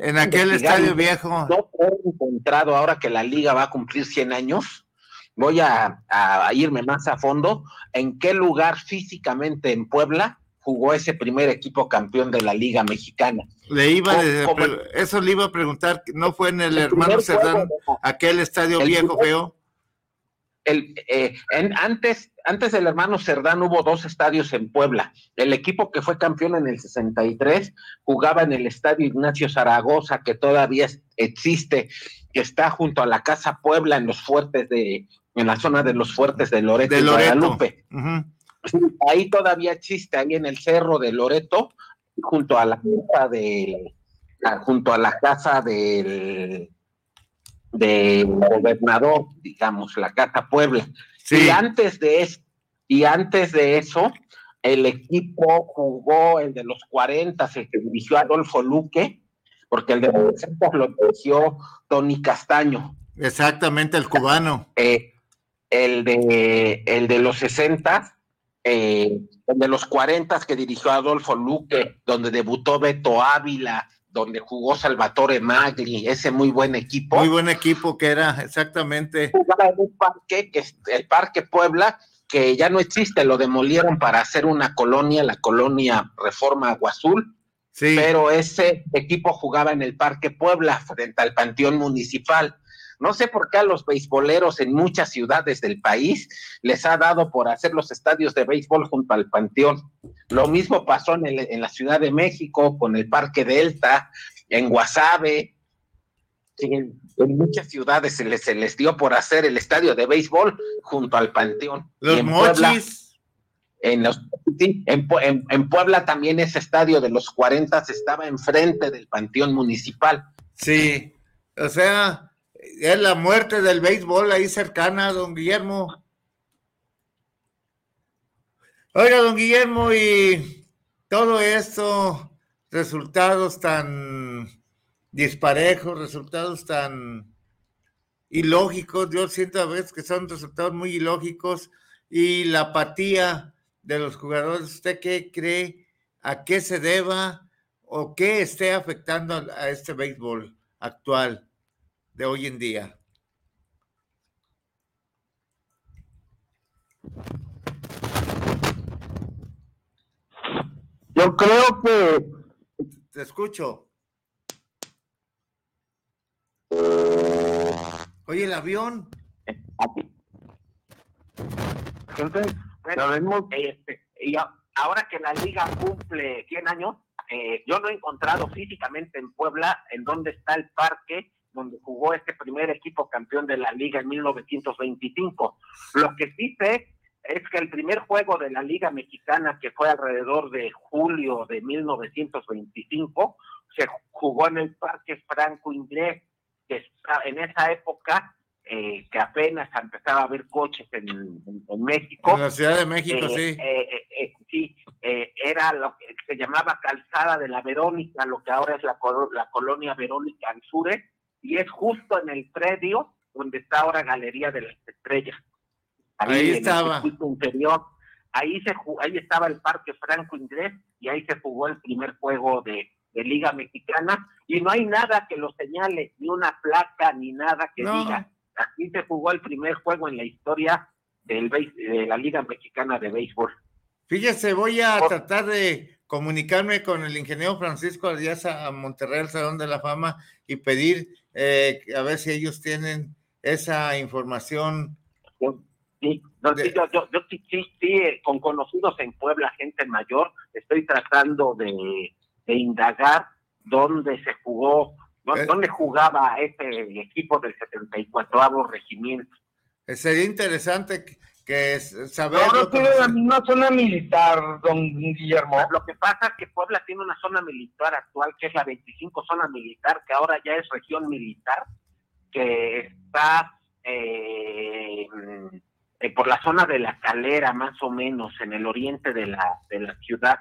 En aquel estadio viejo. No he encontrado ahora que la liga va a cumplir 100 años. Voy a, a irme más a fondo. ¿En qué lugar físicamente en Puebla jugó ese primer equipo campeón de la Liga Mexicana? Le iba pre- eso le iba a preguntar, ¿no fue en el, El hermano Cerdán, juego aquel estadio el viejo feo? el, eh, en- antes, antes del hermano Cerdán hubo dos estadios en Puebla. El equipo que fue campeón en el 63 jugaba en el estadio Ignacio Zaragoza, que todavía existe, que está junto a la Casa Puebla en los fuertes de, en la zona de los fuertes de Loreto, De y Loreto. Guadalupe. Ujú. Sí, ahí todavía existe, ahí en el cerro de Loreto, junto a la casa del, junto a la casa del, del gobernador, digamos, la casa Puebla. Sí, Y antes de eso, y antes de eso, el equipo jugó el de los 40, el que dirigió Adolfo Luque, porque el de los 60 lo dirigió Tony Castaño. exactamente, el cubano. Eh, el de el de los 60, eh, de los 40 que dirigió Adolfo Luque, donde debutó Beto Ávila, donde jugó Salvatore Magli, ese muy buen equipo. Muy buen equipo que era, exactamente. Jugaba en un parque, que es el Parque Puebla, que ya no existe, lo demolieron para hacer una colonia, la colonia Reforma Agua Azul. Sí. Pero ese equipo jugaba en el Parque Puebla, frente al Panteón Municipal. No sé por qué a los beisboleros en muchas ciudades del país les ha dado por hacer los estadios de béisbol junto al Panteón. Lo mismo pasó en, el- en la Ciudad de México con el Parque Delta, en Guasave. En, en muchas ciudades se les, se les dio por hacer el estadio de béisbol junto al Panteón. Y Los en Puebla- mochis. en, los, sí, en, Pue- en- en Puebla también ese estadio de los 40 estaba enfrente del Panteón Municipal. Sí, o sea, es la muerte del béisbol ahí cercana, don Guillermo. Oiga, don Guillermo, y todo esto, resultados tan disparejos, resultados tan ilógicos, yo siento a veces que son resultados muy ilógicos y la apatía de los jugadores, ¿usted qué cree? ¿A qué se deba o qué esté afectando a, este béisbol actual de hoy en día? Yo creo que Te escucho. Oye, el avión. Entonces, bueno, este, y ahora que la liga cumple 100 años, eh, yo no he encontrado físicamente en Puebla en dónde está el parque donde jugó este primer equipo campeón de la liga en 1925. Lo que sí sé es que el primer juego de la liga mexicana, que fue alrededor de julio de 1925, se jugó en el parque Franco Inglés, que en esa época eh, que apenas empezaba a haber coches en, en- en México. En la Ciudad de México, Eh, sí. eh, eh, eh, sí, eh, era lo que se llamaba Calzada de la Verónica, lo que ahora es la, la colonia Verónica Ansure, y es justo en el predio donde está ahora Galería de las Estrellas. Ahí en el estaba. interior. Ahí, se, ahí estaba el Parque Franco Inglés y ahí se jugó el primer juego de, de Liga Mexicana y no hay nada que lo señale, ni una placa, ni nada que No. diga. Aquí se jugó el primer juego en la historia del de la Liga Mexicana de Béisbol. Fíjese, voy a tratar de comunicarme con el ingeniero Francisco Ardiaza a Monterrey, al Salón de la Fama, y pedir eh, a ver si ellos tienen esa información. Sí, no, sí, yo, yo, yo sí, sí, sí, con conocidos en Puebla, gente mayor, estoy tratando de, de indagar dónde se jugó, Eh. dónde jugaba este equipo del 74 Regimiento. Eh, Sería interesante que, saber. Ahora tiene la misma zona militar, don Guillermo. Lo que pasa es que Puebla tiene una zona militar actual, que es la 25 zona militar, que ahora ya es región militar, que está eh, eh, por la zona de la calera, más o menos, en el oriente de la, de la ciudad.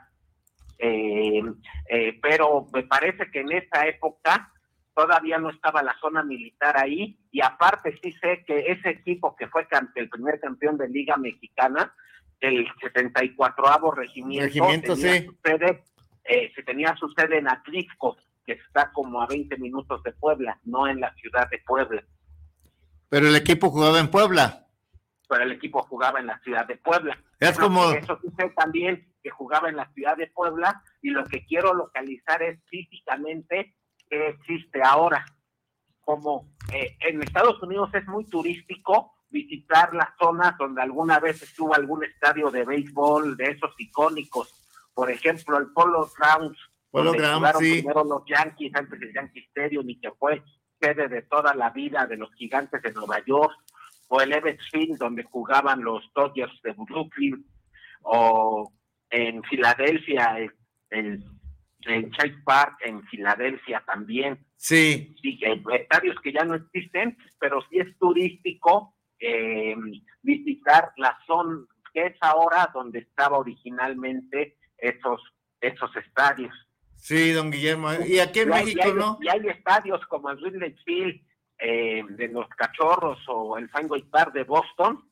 Eh, eh, pero me parece que en esa época todavía no estaba la zona militar ahí y aparte sí sé que ese equipo que fue el primer campeón de Liga Mexicana, el 74 Regimiento, Regimiento, tenía sí. su sede, eh, se tenía su sede en Atlixco, que está como a 20 minutos de Puebla, no en la ciudad de Puebla, Pero el equipo jugaba en Puebla. pero el equipo jugaba en la ciudad de Puebla. Es como- Eso sí sé también que jugaba en la ciudad de Puebla y lo que quiero localizar es físicamente qué existe ahora. Como eh, en Estados Unidos es muy turístico visitar las zonas donde alguna vez estuvo algún estadio de béisbol de esos icónicos. Por ejemplo, el Polo Grounds, Polo donde jugaron sí. primero los Yankees antes del Yankee Stadium y que fue sede de toda la vida de los gigantes de Nueva York, o el Ebbets Field, donde jugaban los Dodgers de Brooklyn, o en Filadelfia, el, el, el Chase Park en Filadelfia también. Sí. Sí, estadios que ya no existen, pero sí es turístico eh, visitar la zona que es ahora donde estaba originalmente esos, esos estadios. Sí, don Guillermo. Y aquí en Y México, hay, ¿no? Y hay estadios como el Wrigley Field eh, de los Cachorros o el Fenway Park de Boston,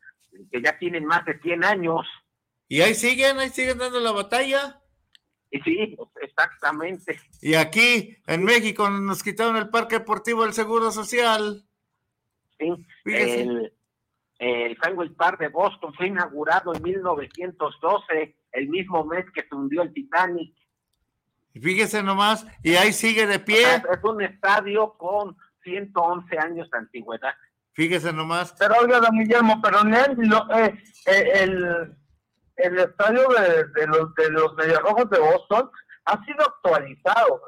que ya tienen más de 100 años. Y ahí siguen, ahí siguen dando la batalla. Y sí, exactamente. Y aquí en México nos quitaron el Parque Deportivo del Seguro Social. Sí, Fíjese. el, el Fenway Park de Boston fue inaugurado en 1912, el mismo mes que se hundió el Titanic. Fíjese nomás, y ahí sigue de O pie. sea, es un estadio con 111 años de antigüedad. Fíjese nomás. Pero oiga, don Guillermo, pero Nel, lo- eh, eh, el, el estadio de, de los de los Mediarrojos de Boston ha sido actualizado.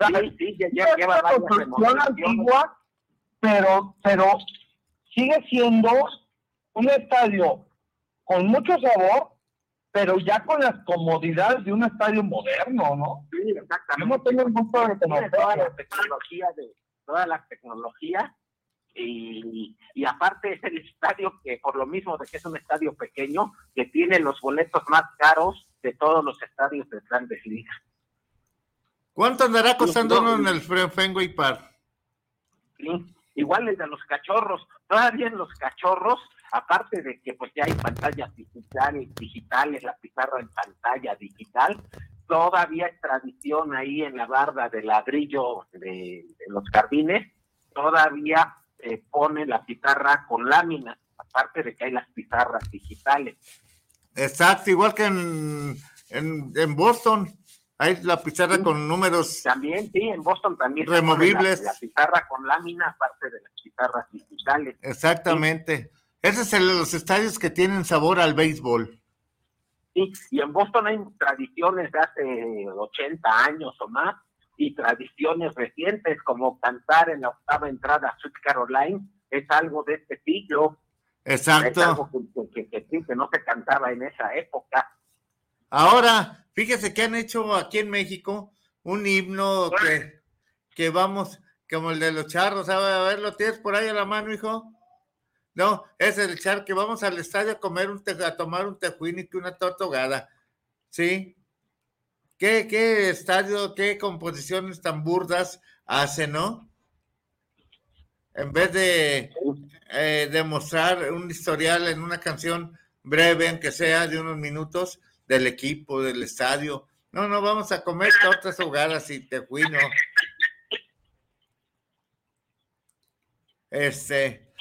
Sí, sí, ya, es ya lleva una construcción antigua, pero, pero sigue siendo un estadio con mucho sabor, pero ya con las comodidades de un estadio moderno, ¿no? Sí, Yo exactamente. no tengo el gusto de tiene toda la conocerlo. tecnología de toda la tecnología y, y aparte es el estadio que por lo mismo de que es un estadio pequeño que tiene los boletos más caros de todos los estadios de grandes ligas ¿Cuánto andará costando No, no, uno en el Fenway Park? ¿sí? igual el de los cachorros todavía en los cachorros aparte de que pues ya hay pantallas digitales digitales la pizarra en pantalla digital todavía es tradición ahí en la barda de ladrillo de, de los jardines, todavía eh, pone la pizarra con láminas, aparte de que hay las pizarras digitales. Exacto, igual que en, en, en Boston. Hay la pizarra Sí. con números. También, sí, en Boston también. Removibles. La, la pizarra con lámina, aparte de las pizarras digitales. Exactamente. Ese es el de los estadios que tienen sabor al béisbol. Sí, y en Boston hay tradiciones de hace 80 años o más y tradiciones recientes como cantar en la octava entrada Sweet Caroline es algo de este es Exacto. algo que, que- que- que no se cantaba en esa época. Ahora, fíjese que han hecho aquí en México un himno que, que vamos, como el de los charros. A ver, ¿lo tienes por ahí a la mano, hijo? No, es el char que vamos al estadio a comer un te- a tomar un tejuín y que una torta ahogada. ¿Sí? ¿Qué, qué estadio, qué composiciones tan burdas hace, no? En vez de eh, demostrar un historial en una canción breve, aunque sea de unos minutos, del equipo, del estadio. No, no, vamos a comer tortas ahogadas y tejuino. Este,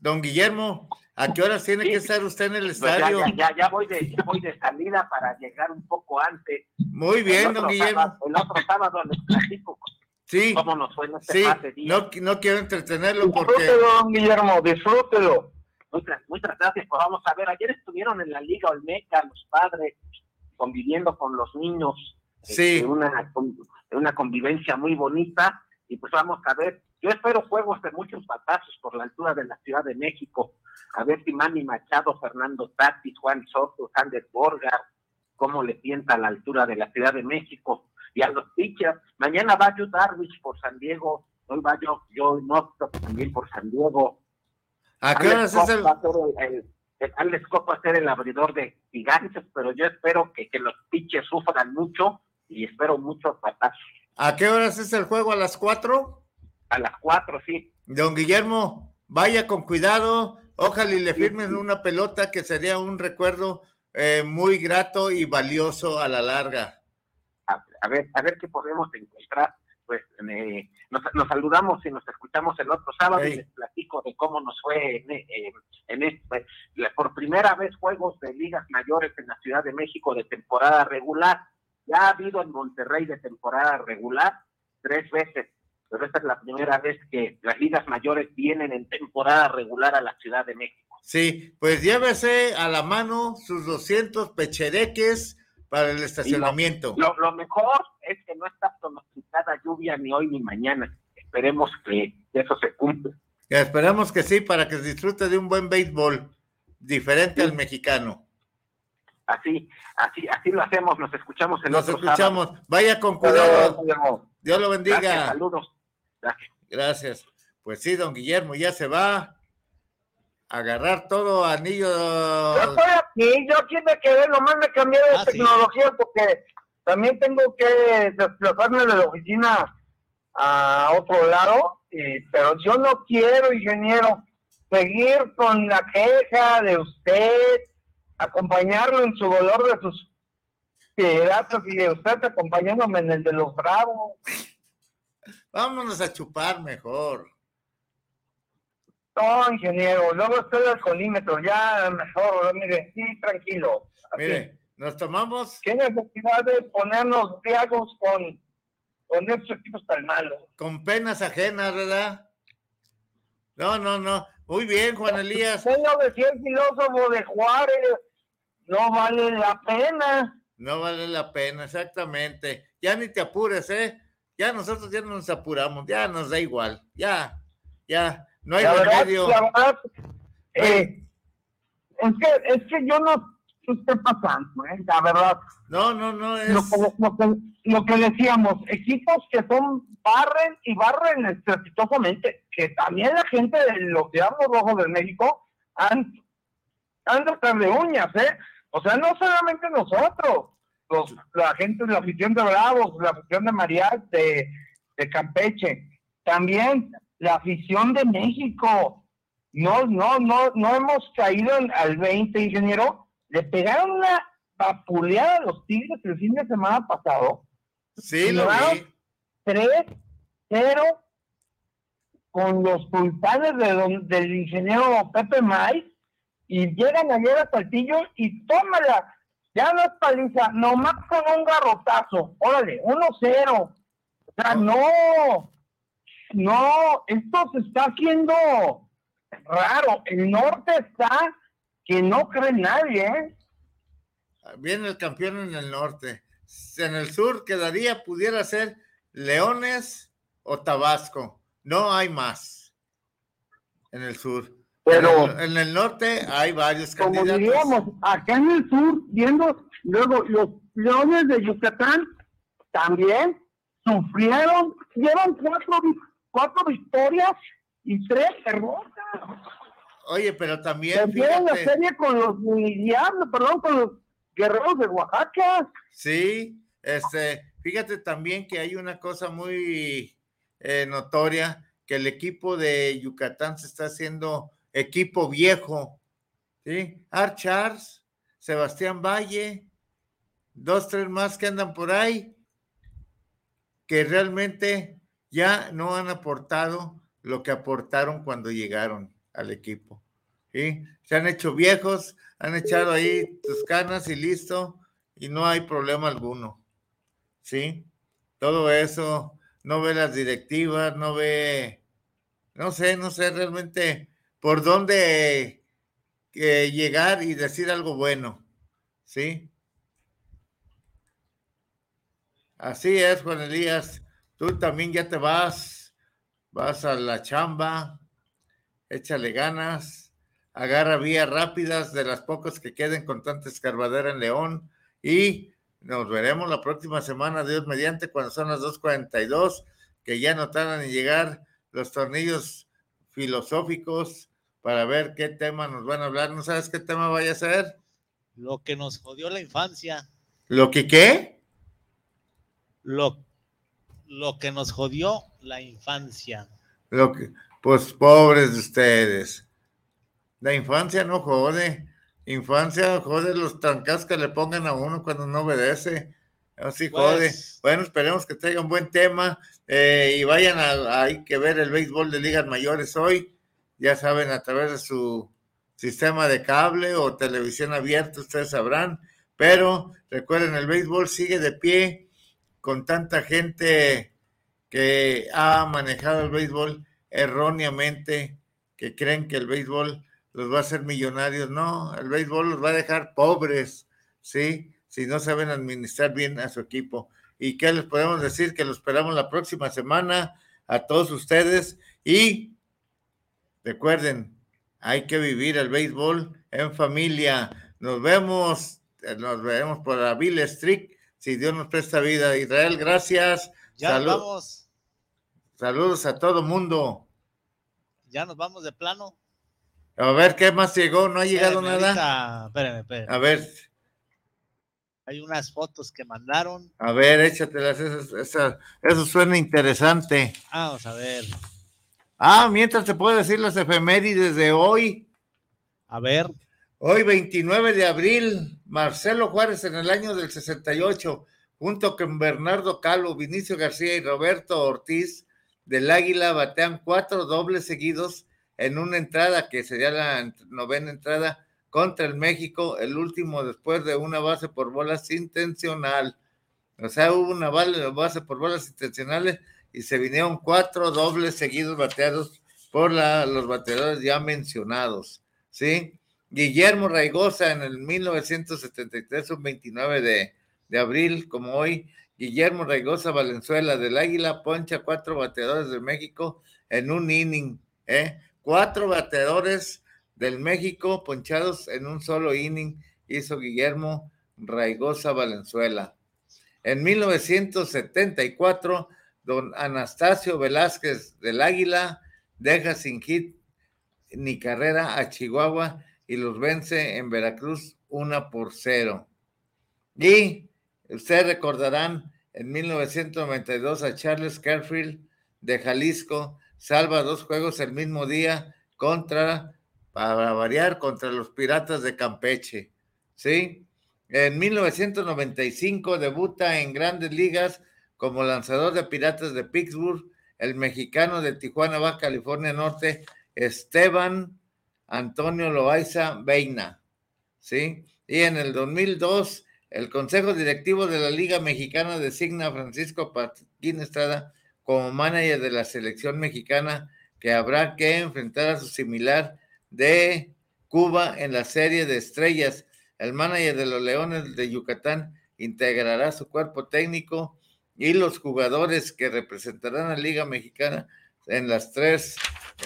don Guillermo, ¿a qué horas tiene que estar usted en el Pues ya, estadio? ya, ya, ya voy de, ya voy de salida para llegar un poco antes. Muy bien, El don Guillermo. sábado- el otro sábado les platico Sí, cómo nos fue en este sí, día. no, no quiero entretenerlo porque Disfrútelo, don Guillermo, disfrútelo. Muchas, muchas gracias. Pues vamos a ver, ayer estuvieron en la Liga Olmeca los padres conviviendo con los niños. Sí. este, una, una convivencia muy bonita. Y pues vamos a ver. Yo espero juegos de muchos batazos por la altura de la Ciudad de México. A ver si Manny Machado, Fernando Tatis, Juan Soto, Sander Borgar, cómo le pienta a la altura de la Ciudad de México. Y a los pitchers, mañana va Yu Darvish por San Diego. Hoy va yo, yo no también por San Diego. ¿a qué horas Alex es el, va a ser el, el- el- Alex va a ser el abridor de gigantes, pero yo espero que, que los pitches sufran mucho y espero muchos batazos. a qué horas es el juego? ¿A las cuatro? A las cuatro, sí. Don Guillermo, vaya con cuidado. Ojalá y le firmen una pelota que sería un recuerdo eh, muy grato y valioso a la larga. A, a ver, a ver qué podemos encontrar. Pues eh, nos, nos saludamos y nos escuchamos el otro sábado y les platico de cómo nos fue en, eh, en este, la- por primera vez juegos de ligas mayores en la Ciudad de México de temporada regular. Ya ha habido en Monterrey de temporada regular tres veces, pero esta es la primera vez que las ligas mayores vienen en temporada regular a la Ciudad de México. Sí, pues llévese a la mano sus 200 pechereques para el estacionamiento. Lo, lo mejor es que no está pronosticada lluvia ni hoy ni mañana. Esperemos que eso se cumpla. Esperamos que sí, para que disfrute de un buen béisbol diferente al mexicano. Así, así, así lo hacemos. Nos escuchamos el Nos escuchamos. sábado. Vaya con cuidado. Dios lo bendiga. Gracias, saludos. Gracias. Pues sí, don Guillermo ya se va a agarrar todo anillo. Yo estoy aquí, yo aquí me quedé, nomás me cambié de Ah, sí. tecnología porque también tengo que desplazarme de la oficina a otro lado, y- pero yo no quiero, ingeniero, seguir con la queja de usted, acompañarlo en su dolor de sus Qué rato que usted acompañándome en el de los bravos. Vámonos a chupar mejor. No, ingeniero, luego estoy al colímetro, ya mejor, mire, sí, tranquilo. Así. Mire, nos tomamos ¿Qué necesidad de ponernos briagos con, con estos equipos tan malos? con penas ajenas, ¿verdad? No, no, no. Muy bien, Juan Elías. Bueno, decía el filósofo de Juárez, no vale la pena. No vale la pena, exactamente. Ya ni te apures, ¿eh? Ya nosotros ya no nos apuramos, ya nos da igual, ya, ya, no hay la verdad, remedio. la verdad, eh, es que, es que yo no estoy pasando, ¿eh? la verdad. No, no, no, es... Lo, que- lo que, lo que decíamos, equipos que son barren y barren estrepitosamente, que también la gente de los Diablos Rojos de México han, han de estar de uñas, ¿eh? O sea, no solamente nosotros, los, la gente de la afición de Bravos, la afición de Marial, de, de Campeche, también la afición de México. No, no, no, no hemos caído en- al 20, ingeniero. Le pegaron una vapuleada a los Tigres el fin de semana pasado. Sí, lo vi. 3-0 con los sultanes de don- del ingeniero Pepe May y llegan ayer a Saltillo y tómala. Ya no es paliza, nomás con un garrotazo. Órale, 1-0. O sea, no, no, esto se está haciendo raro. El norte está que no cree nadie, ¿eh? Viene el campeón en el norte. En el sur quedaría, pudiera ser Leones o Tabasco. No hay más en el sur. Pero- en el, en el norte hay varios como candidatos. diríamos, acá en el sur, viendo luego los leones de Yucatán también sufrieron, dieron cuatro, cuatro victorias y tres derrotas. Oye, pero también, Perdieron la serie con los diablos, perdón, con los guerreros de Oaxaca. sí, este, fíjate también que hay una cosa muy eh, notoria, que el equipo de Yucatán se está haciendo equipo viejo, ¿sí? Art Charles, Sebastián Valle, dos, tres más que andan por ahí, que realmente ya no han aportado lo que aportaron cuando llegaron al equipo. ¿sí? Se han hecho viejos, han echado ahí tus canas y listo, y no hay problema alguno. ¿Sí? Todo eso, no ve las directivas, no ve, no sé, no sé realmente por dónde eh, llegar y decir algo bueno. ¿Sí? Así es, Juan Elías. Tú también ya te vas, vas a la chamba, échale ganas, agarra vías rápidas de las pocas que queden con tanta escarbadera en León y nos veremos la próxima semana, Dios mediante, cuando son las 2.42, que ya no tardan en llegar los tornillos filosóficos para ver qué tema nos van a hablar. ¿No sabes qué tema vaya a ser? Lo que nos jodió la infancia. ¿Lo que qué? Lo, lo que nos jodió la infancia. Lo que, pues pobres de ustedes. La infancia no jode. Infancia jode los trancas que le pongan a uno cuando no obedece. Así jode. Pues- Bueno, esperemos que traigan buen tema eh, y vayan a, hay que ver el béisbol de ligas mayores hoy. Ya saben, a través de su sistema de cable o televisión abierta, ustedes sabrán. Pero recuerden, el béisbol sigue de pie con tanta gente que ha manejado el béisbol erróneamente, que creen que el béisbol los va a hacer millonarios. No, el béisbol los va a dejar pobres, ¿sí? Si no saben administrar bien a su equipo. ¿Y qué les podemos decir? Que lo esperamos la próxima semana a todos ustedes y recuerden, hay que vivir el béisbol en familia. Nos vemos, eh, nos veremos por la Bill Street, si Dios nos presta vida. Israel, gracias. Ya nos vamos, Saludos a todo mundo. ya nos vamos de plano. A ver, ¿qué más llegó? ¿No ha llegado nada? ahorita- espérenme, espérenme. A ver, Hay unas fotos que mandaron. a ver, échatelas. Eso, eso- eso suena interesante. Vamos a ver. Ah, mientras te puedo decir las efemérides de hoy. A ver. Hoy, 29 de abril, Marcelo Juárez en el año del 68, junto con Bernardo Calvo, Vinicio García y Roberto Ortiz del Águila, batean cuatro dobles seguidos en una entrada que sería la novena entrada contra el México, el último después de una base por bolas intencional. O sea, hubo una base por bolas intencionales y se vinieron cuatro dobles seguidos bateados por los bateadores ya mencionados. ¿sí? Guillermo Raigosa en el 1973, un 29 de, de abril, como hoy, Guillermo Raigosa Valenzuela del Águila poncha cuatro bateadores de México en un inning, ¿eh? Cuatro bateadores del México ponchados en un solo inning hizo Guillermo Raigosa Valenzuela. En 1974, don Anastasio Velázquez del Águila deja sin hit ni carrera a Chihuahua y los vence en Veracruz una por cero. Y ustedes recordarán en 1992 a Charles Carfield de Jalisco salva dos juegos el mismo día contra, para variar, contra los Piratas de Campeche. ¿Sí? En 1995 debuta en grandes ligas como lanzador de Piratas de Pittsburgh el mexicano de Tijuana, Baja California Norte, Esteban Antonio Loaiza Veina. ¿Sí? Y en el 2002, el Consejo Directivo de la Liga Mexicana designa a Francisco Paquín Estrada como manager de la selección mexicana que habrá que enfrentar a su similar de Cuba en la serie de estrellas. El manager de los Leones de Yucatán integrará su cuerpo técnico y los jugadores que representarán a la Liga Mexicana en las tres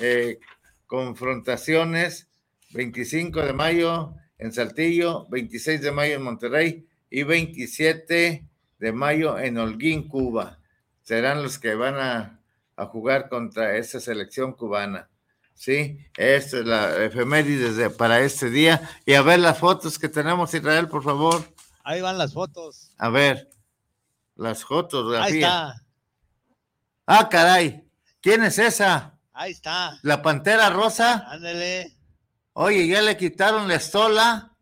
eh, confrontaciones, 25 de mayo en Saltillo, 26 de mayo en Monterrey y 27 de mayo en Holguín, Cuba. Serán los que van a, jugar contra esa selección cubana. Sí, esta es la efeméride para este día. Y a ver las fotos que tenemos, Israel, por favor. Ahí van las fotos. A ver. Las fotos. Ahí está. Ah, caray. ¿Quién es esa? Ahí está. ¿La pantera rosa? Ándele. Oye, ¿ya le quitaron la estola?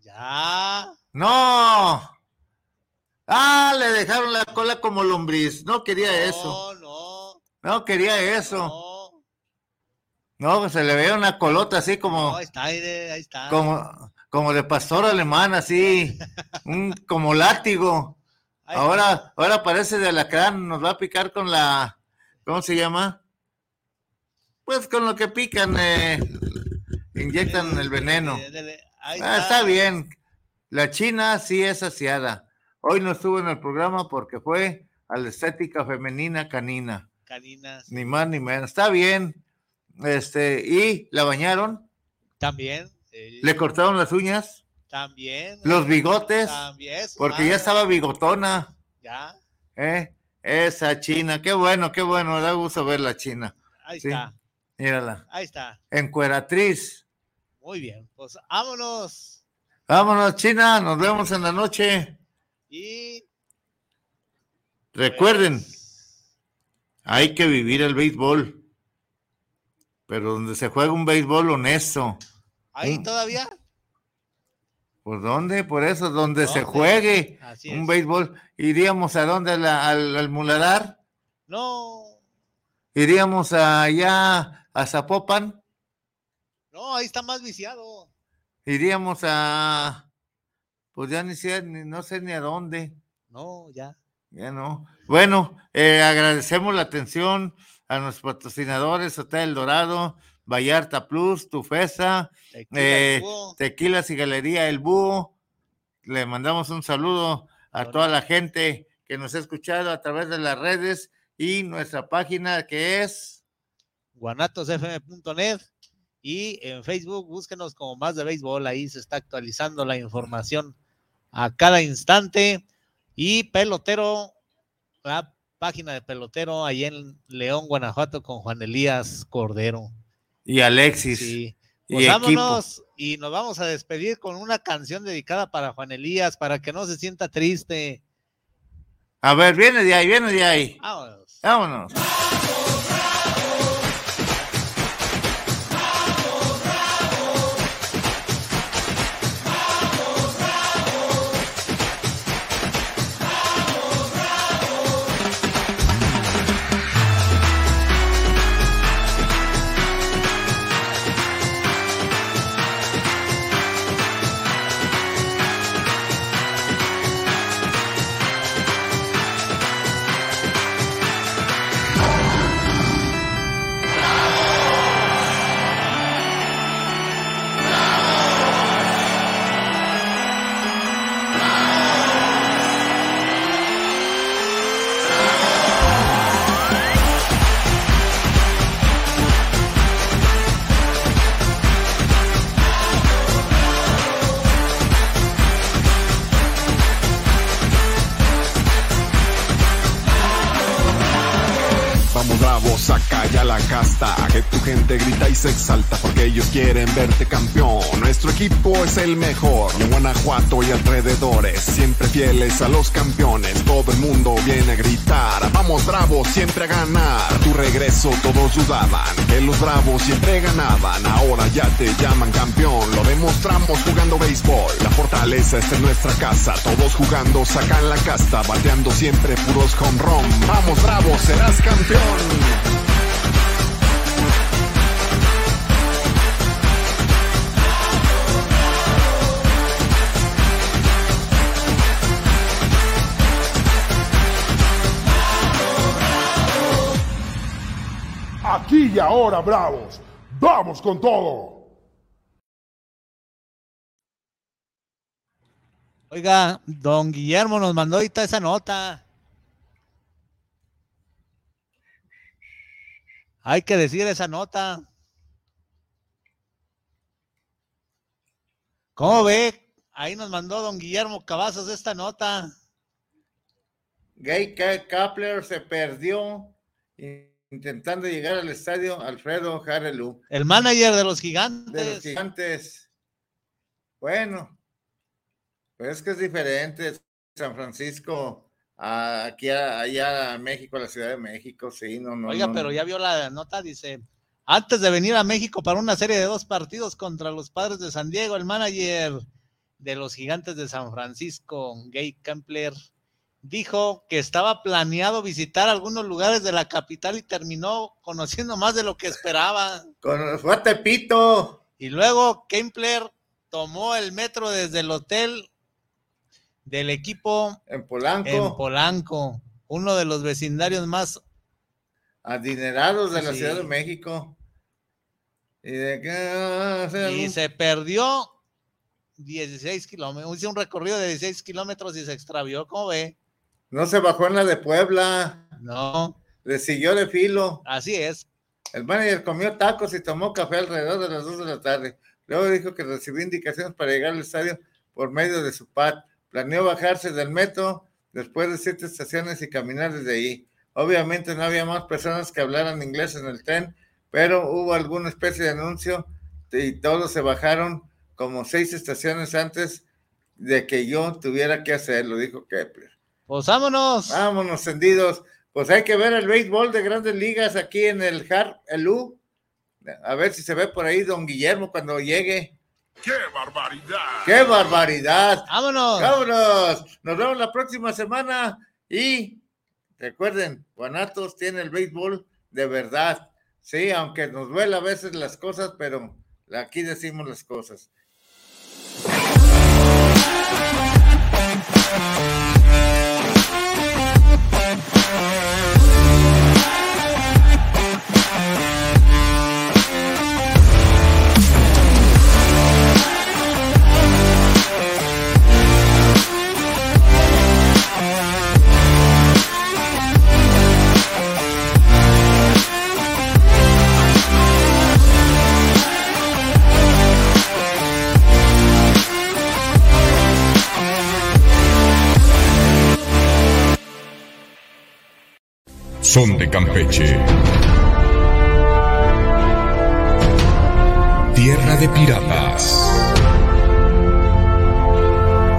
Ya. No. Ah, le dejaron la cola como lombriz. No quería eso. No, no. No quería eso. No. No, se le veía una colota así como. No, ahí está, ahí está. Como, como de pastor alemán, así. [laughs] un, como látigo ahora, ahora parece de alacrán, nos va a picar con la, ¿cómo se llama? Pues con lo que pican, eh, inyectan el veneno. Ah, está. bien. La China sí es saciada. Hoy no estuvo en el programa porque fue a la estética femenina canina. Caninas. Ni más ni menos. Está bien. Este, ¿y la bañaron? También. ¿Le cortaron las uñas? También. Los bigotes. También. Porque ya estaba bigotona. Ya. ¿Eh? Esa China. Qué bueno, qué bueno. Da gusto ver la China. Ahí está. Mírala. Ahí está. Encueratriz. Muy bien. Pues vámonos. Vámonos, China. Nos vemos en la noche. Y. Recuerden, pues, hay que vivir el béisbol. Pero donde se juega un béisbol honesto. ¿Ahí todavía? ¿Por dónde? Por eso, donde se juegue un béisbol. ¿Iríamos a dónde? al, al, Muladar? No. ¿Iríamos allá a Zapopan? No, ahí está más viciado. ¿Iríamos a... Pues ya ni sé, no sé ni a dónde. No, ya. Ya no. Bueno, eh, agradecemos la atención a nuestros patrocinadores, Hotel Dorado, Vallarta Plus, Tufesa, eh, Tequilas y Galería El Búho. Le mandamos un saludo a toda la gente que nos ha escuchado a través de las redes y nuestra página que es guanatosfm.net y en Facebook búsquenos como más de béisbol, ahí se está actualizando la información a cada instante y pelotero, la página de pelotero ahí en León, Guanajuato con Juan Elías Cordero. Y Alexis. Sí. Pues y vámonos y nos vamos a despedir con una canción dedicada para Juan Elías, para que no se sienta triste. A ver, viene de ahí, viene de ahí. Vámonos. Vámonos. Ellos quieren verte campeón. Nuestro equipo es el mejor, en Guanajuato y alrededores, siempre fieles a los campeones, todo el mundo viene a gritar, vamos bravos siempre a ganar. Tu regreso todos dudaban, que los bravos siempre ganaban, ahora ya te llaman campeón, lo demostramos jugando béisbol, la fortaleza está en nuestra casa, todos jugando sacan la casta, bateando siempre puros home run, vamos bravos, serás campeón. Y ahora, bravos. Vamos con todo. Oiga, don Guillermo nos mandó ahorita esa nota. Hay que decir esa nota. ¿Cómo ve? Ahí nos mandó don Guillermo Cavazos esta nota. Gay Kapler se perdió intentando llegar al estadio Alfredo Harelu. El manager de los gigantes. De los gigantes. Bueno, pues es que es diferente. San Francisco aquí allá a México, a la Ciudad de México, sí, no, no. Oiga, pero ya vio la nota, dice, antes de venir a México para una serie de dos partidos contra los padres de San Diego, el manager de los gigantes de San Francisco, Gay Kempler, dijo que estaba planeado visitar algunos lugares de la capital y terminó conociendo más de lo que esperaba. [laughs] Con, fue a Tepito. Y luego Kempler tomó el metro desde el hotel del equipo en Polanco. En Polanco, uno de los vecindarios más adinerados de la Ciudad de México. Y, de que, y se perdió 16 kilómetros, hizo un recorrido de 16 kilómetros y se extravió, ¿cómo ve? No se bajó en la de Puebla. No. Le siguió de filo. Así es. El manager comió tacos y tomó café alrededor de las 2 de la tarde. Luego dijo que recibió indicaciones para llegar al estadio por medio de su pad. Planeó bajarse del metro después de siete estaciones y caminar desde ahí. Obviamente no había más personas que hablaran inglés en el tren, pero hubo alguna especie de anuncio y todos se bajaron como seis estaciones antes de que yo tuviera que hacerlo, dijo Kepler. Pues vámonos. Vámonos, encendidos. Pues hay que ver el béisbol de grandes ligas aquí en el Har, el U. A ver si se ve por ahí don Guillermo cuando llegue. ¡Qué barbaridad! ¡Qué barbaridad! ¡Vámonos! ¡Vámonos! Nos vemos la próxima semana y recuerden, Guanatos tiene el béisbol de verdad. Sí, aunque nos duele a veces las cosas, pero aquí decimos las cosas. Son de Campeche. Tierra de piratas.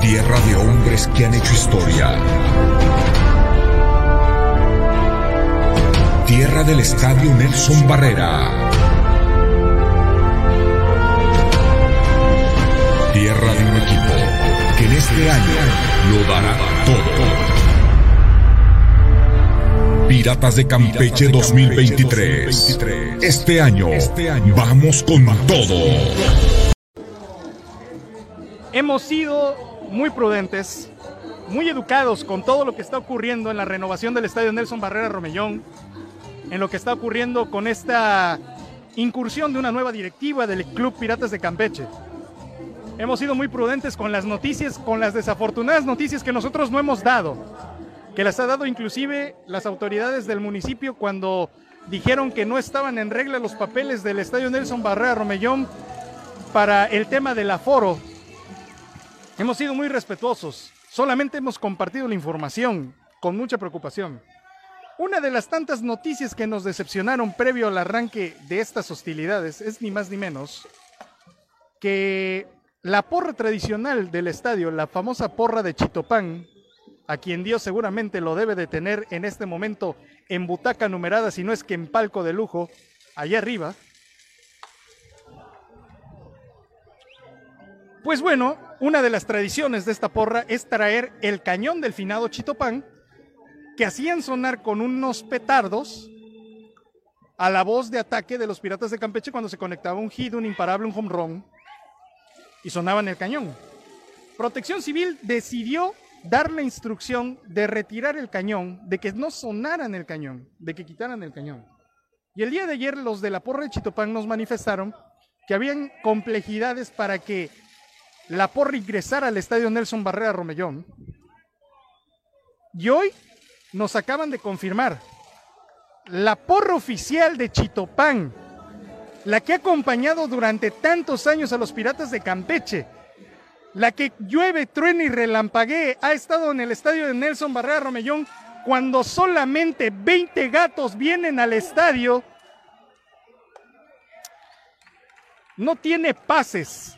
Tierra de hombres que han hecho historia. Tierra del Estadio Nelson Barrera. Tierra de un equipo que en este año lo dará todo. Piratas de Campeche 2023. Este año, vamos con todo. Hemos sido muy prudentes, muy educados con todo lo que está ocurriendo en la renovación del estadio Nelson Barrera Romellón, en lo que está ocurriendo con esta incursión de una nueva directiva del Club Piratas de Campeche. Hemos sido muy prudentes con las noticias, con las desafortunadas noticias que nosotros no hemos dado que las ha dado inclusive las autoridades del municipio cuando dijeron que no estaban en regla los papeles del Estadio Nelson Barrera Romellón para el tema del aforo. Hemos sido muy respetuosos, solamente hemos compartido la información con mucha preocupación. Una de las tantas noticias que nos decepcionaron previo al arranque de estas hostilidades es ni más ni menos que la porra tradicional del estadio, la famosa porra de Chitopán, a quien Dios seguramente lo debe de tener en este momento en butaca numerada, si no es que en palco de lujo, allá arriba. Pues bueno, una de las tradiciones de esta porra es traer el cañón del finado Chitopán, que hacían sonar con unos petardos a la voz de ataque de los piratas de Campeche cuando se conectaba un hit, un imparable, un home run, y sonaba en el cañón. Protección Civil decidió dar la instrucción de retirar el cañón, de que no sonara en el cañón, de que quitaran el cañón. Y el día de ayer los de la porra de Chitopán nos manifestaron que habían complejidades para que la porra ingresara al estadio Nelson Barrera Romellón. Y hoy nos acaban de confirmar la porra oficial de Chitopán, la que ha acompañado durante tantos años a los piratas de Campeche, la que llueve, truena y relampaguee, ha estado en el estadio de Nelson Barrera Romellón cuando solamente 20 gatos vienen al estadio, no tiene pases,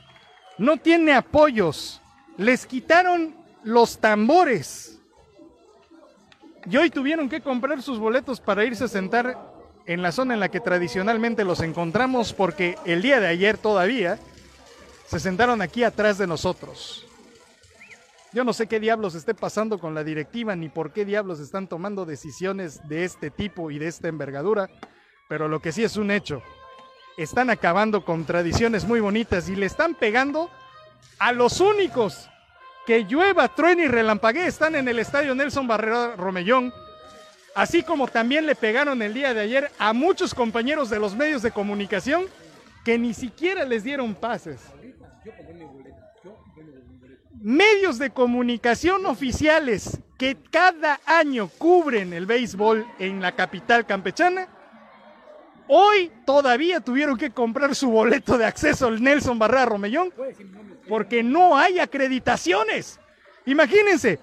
no tiene apoyos, les quitaron los tambores. Y hoy tuvieron que comprar sus boletos para irse a sentar en la zona en la que tradicionalmente los encontramos porque el día de ayer todavía se sentaron aquí atrás de nosotros. Yo no sé qué diablos esté pasando con la directiva ni por qué diablos están tomando decisiones de este tipo y de esta envergadura, pero lo que sí es un hecho, están acabando con tradiciones muy bonitas y le están pegando a los únicos que llueva, truene y relampaguee están en el estadio Nelson Barrera Romellón, así como también le pegaron el día de ayer a muchos compañeros de los medios de comunicación que ni siquiera les dieron pases. Medios de comunicación oficiales que cada año cubren el béisbol en la capital campechana, hoy todavía tuvieron que comprar su boleto de acceso al Nelson Barrera Romellón porque no hay acreditaciones. Imagínense,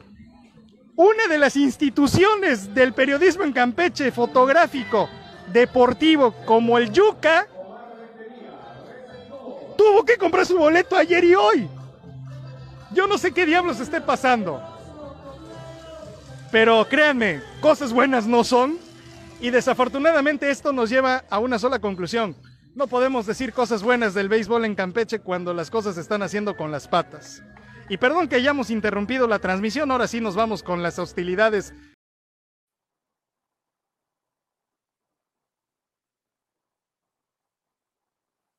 una de las instituciones del periodismo en Campeche, fotográfico, deportivo, como el Yuca, tuvo que comprar su boleto ayer y hoy. Yo no sé qué diablos esté pasando. Pero créanme, cosas buenas no son. Y desafortunadamente esto nos lleva a una sola conclusión. No podemos decir cosas buenas del béisbol en Campeche cuando las cosas se están haciendo con las patas. Y perdón que hayamos interrumpido la transmisión, ahora sí nos vamos con las hostilidades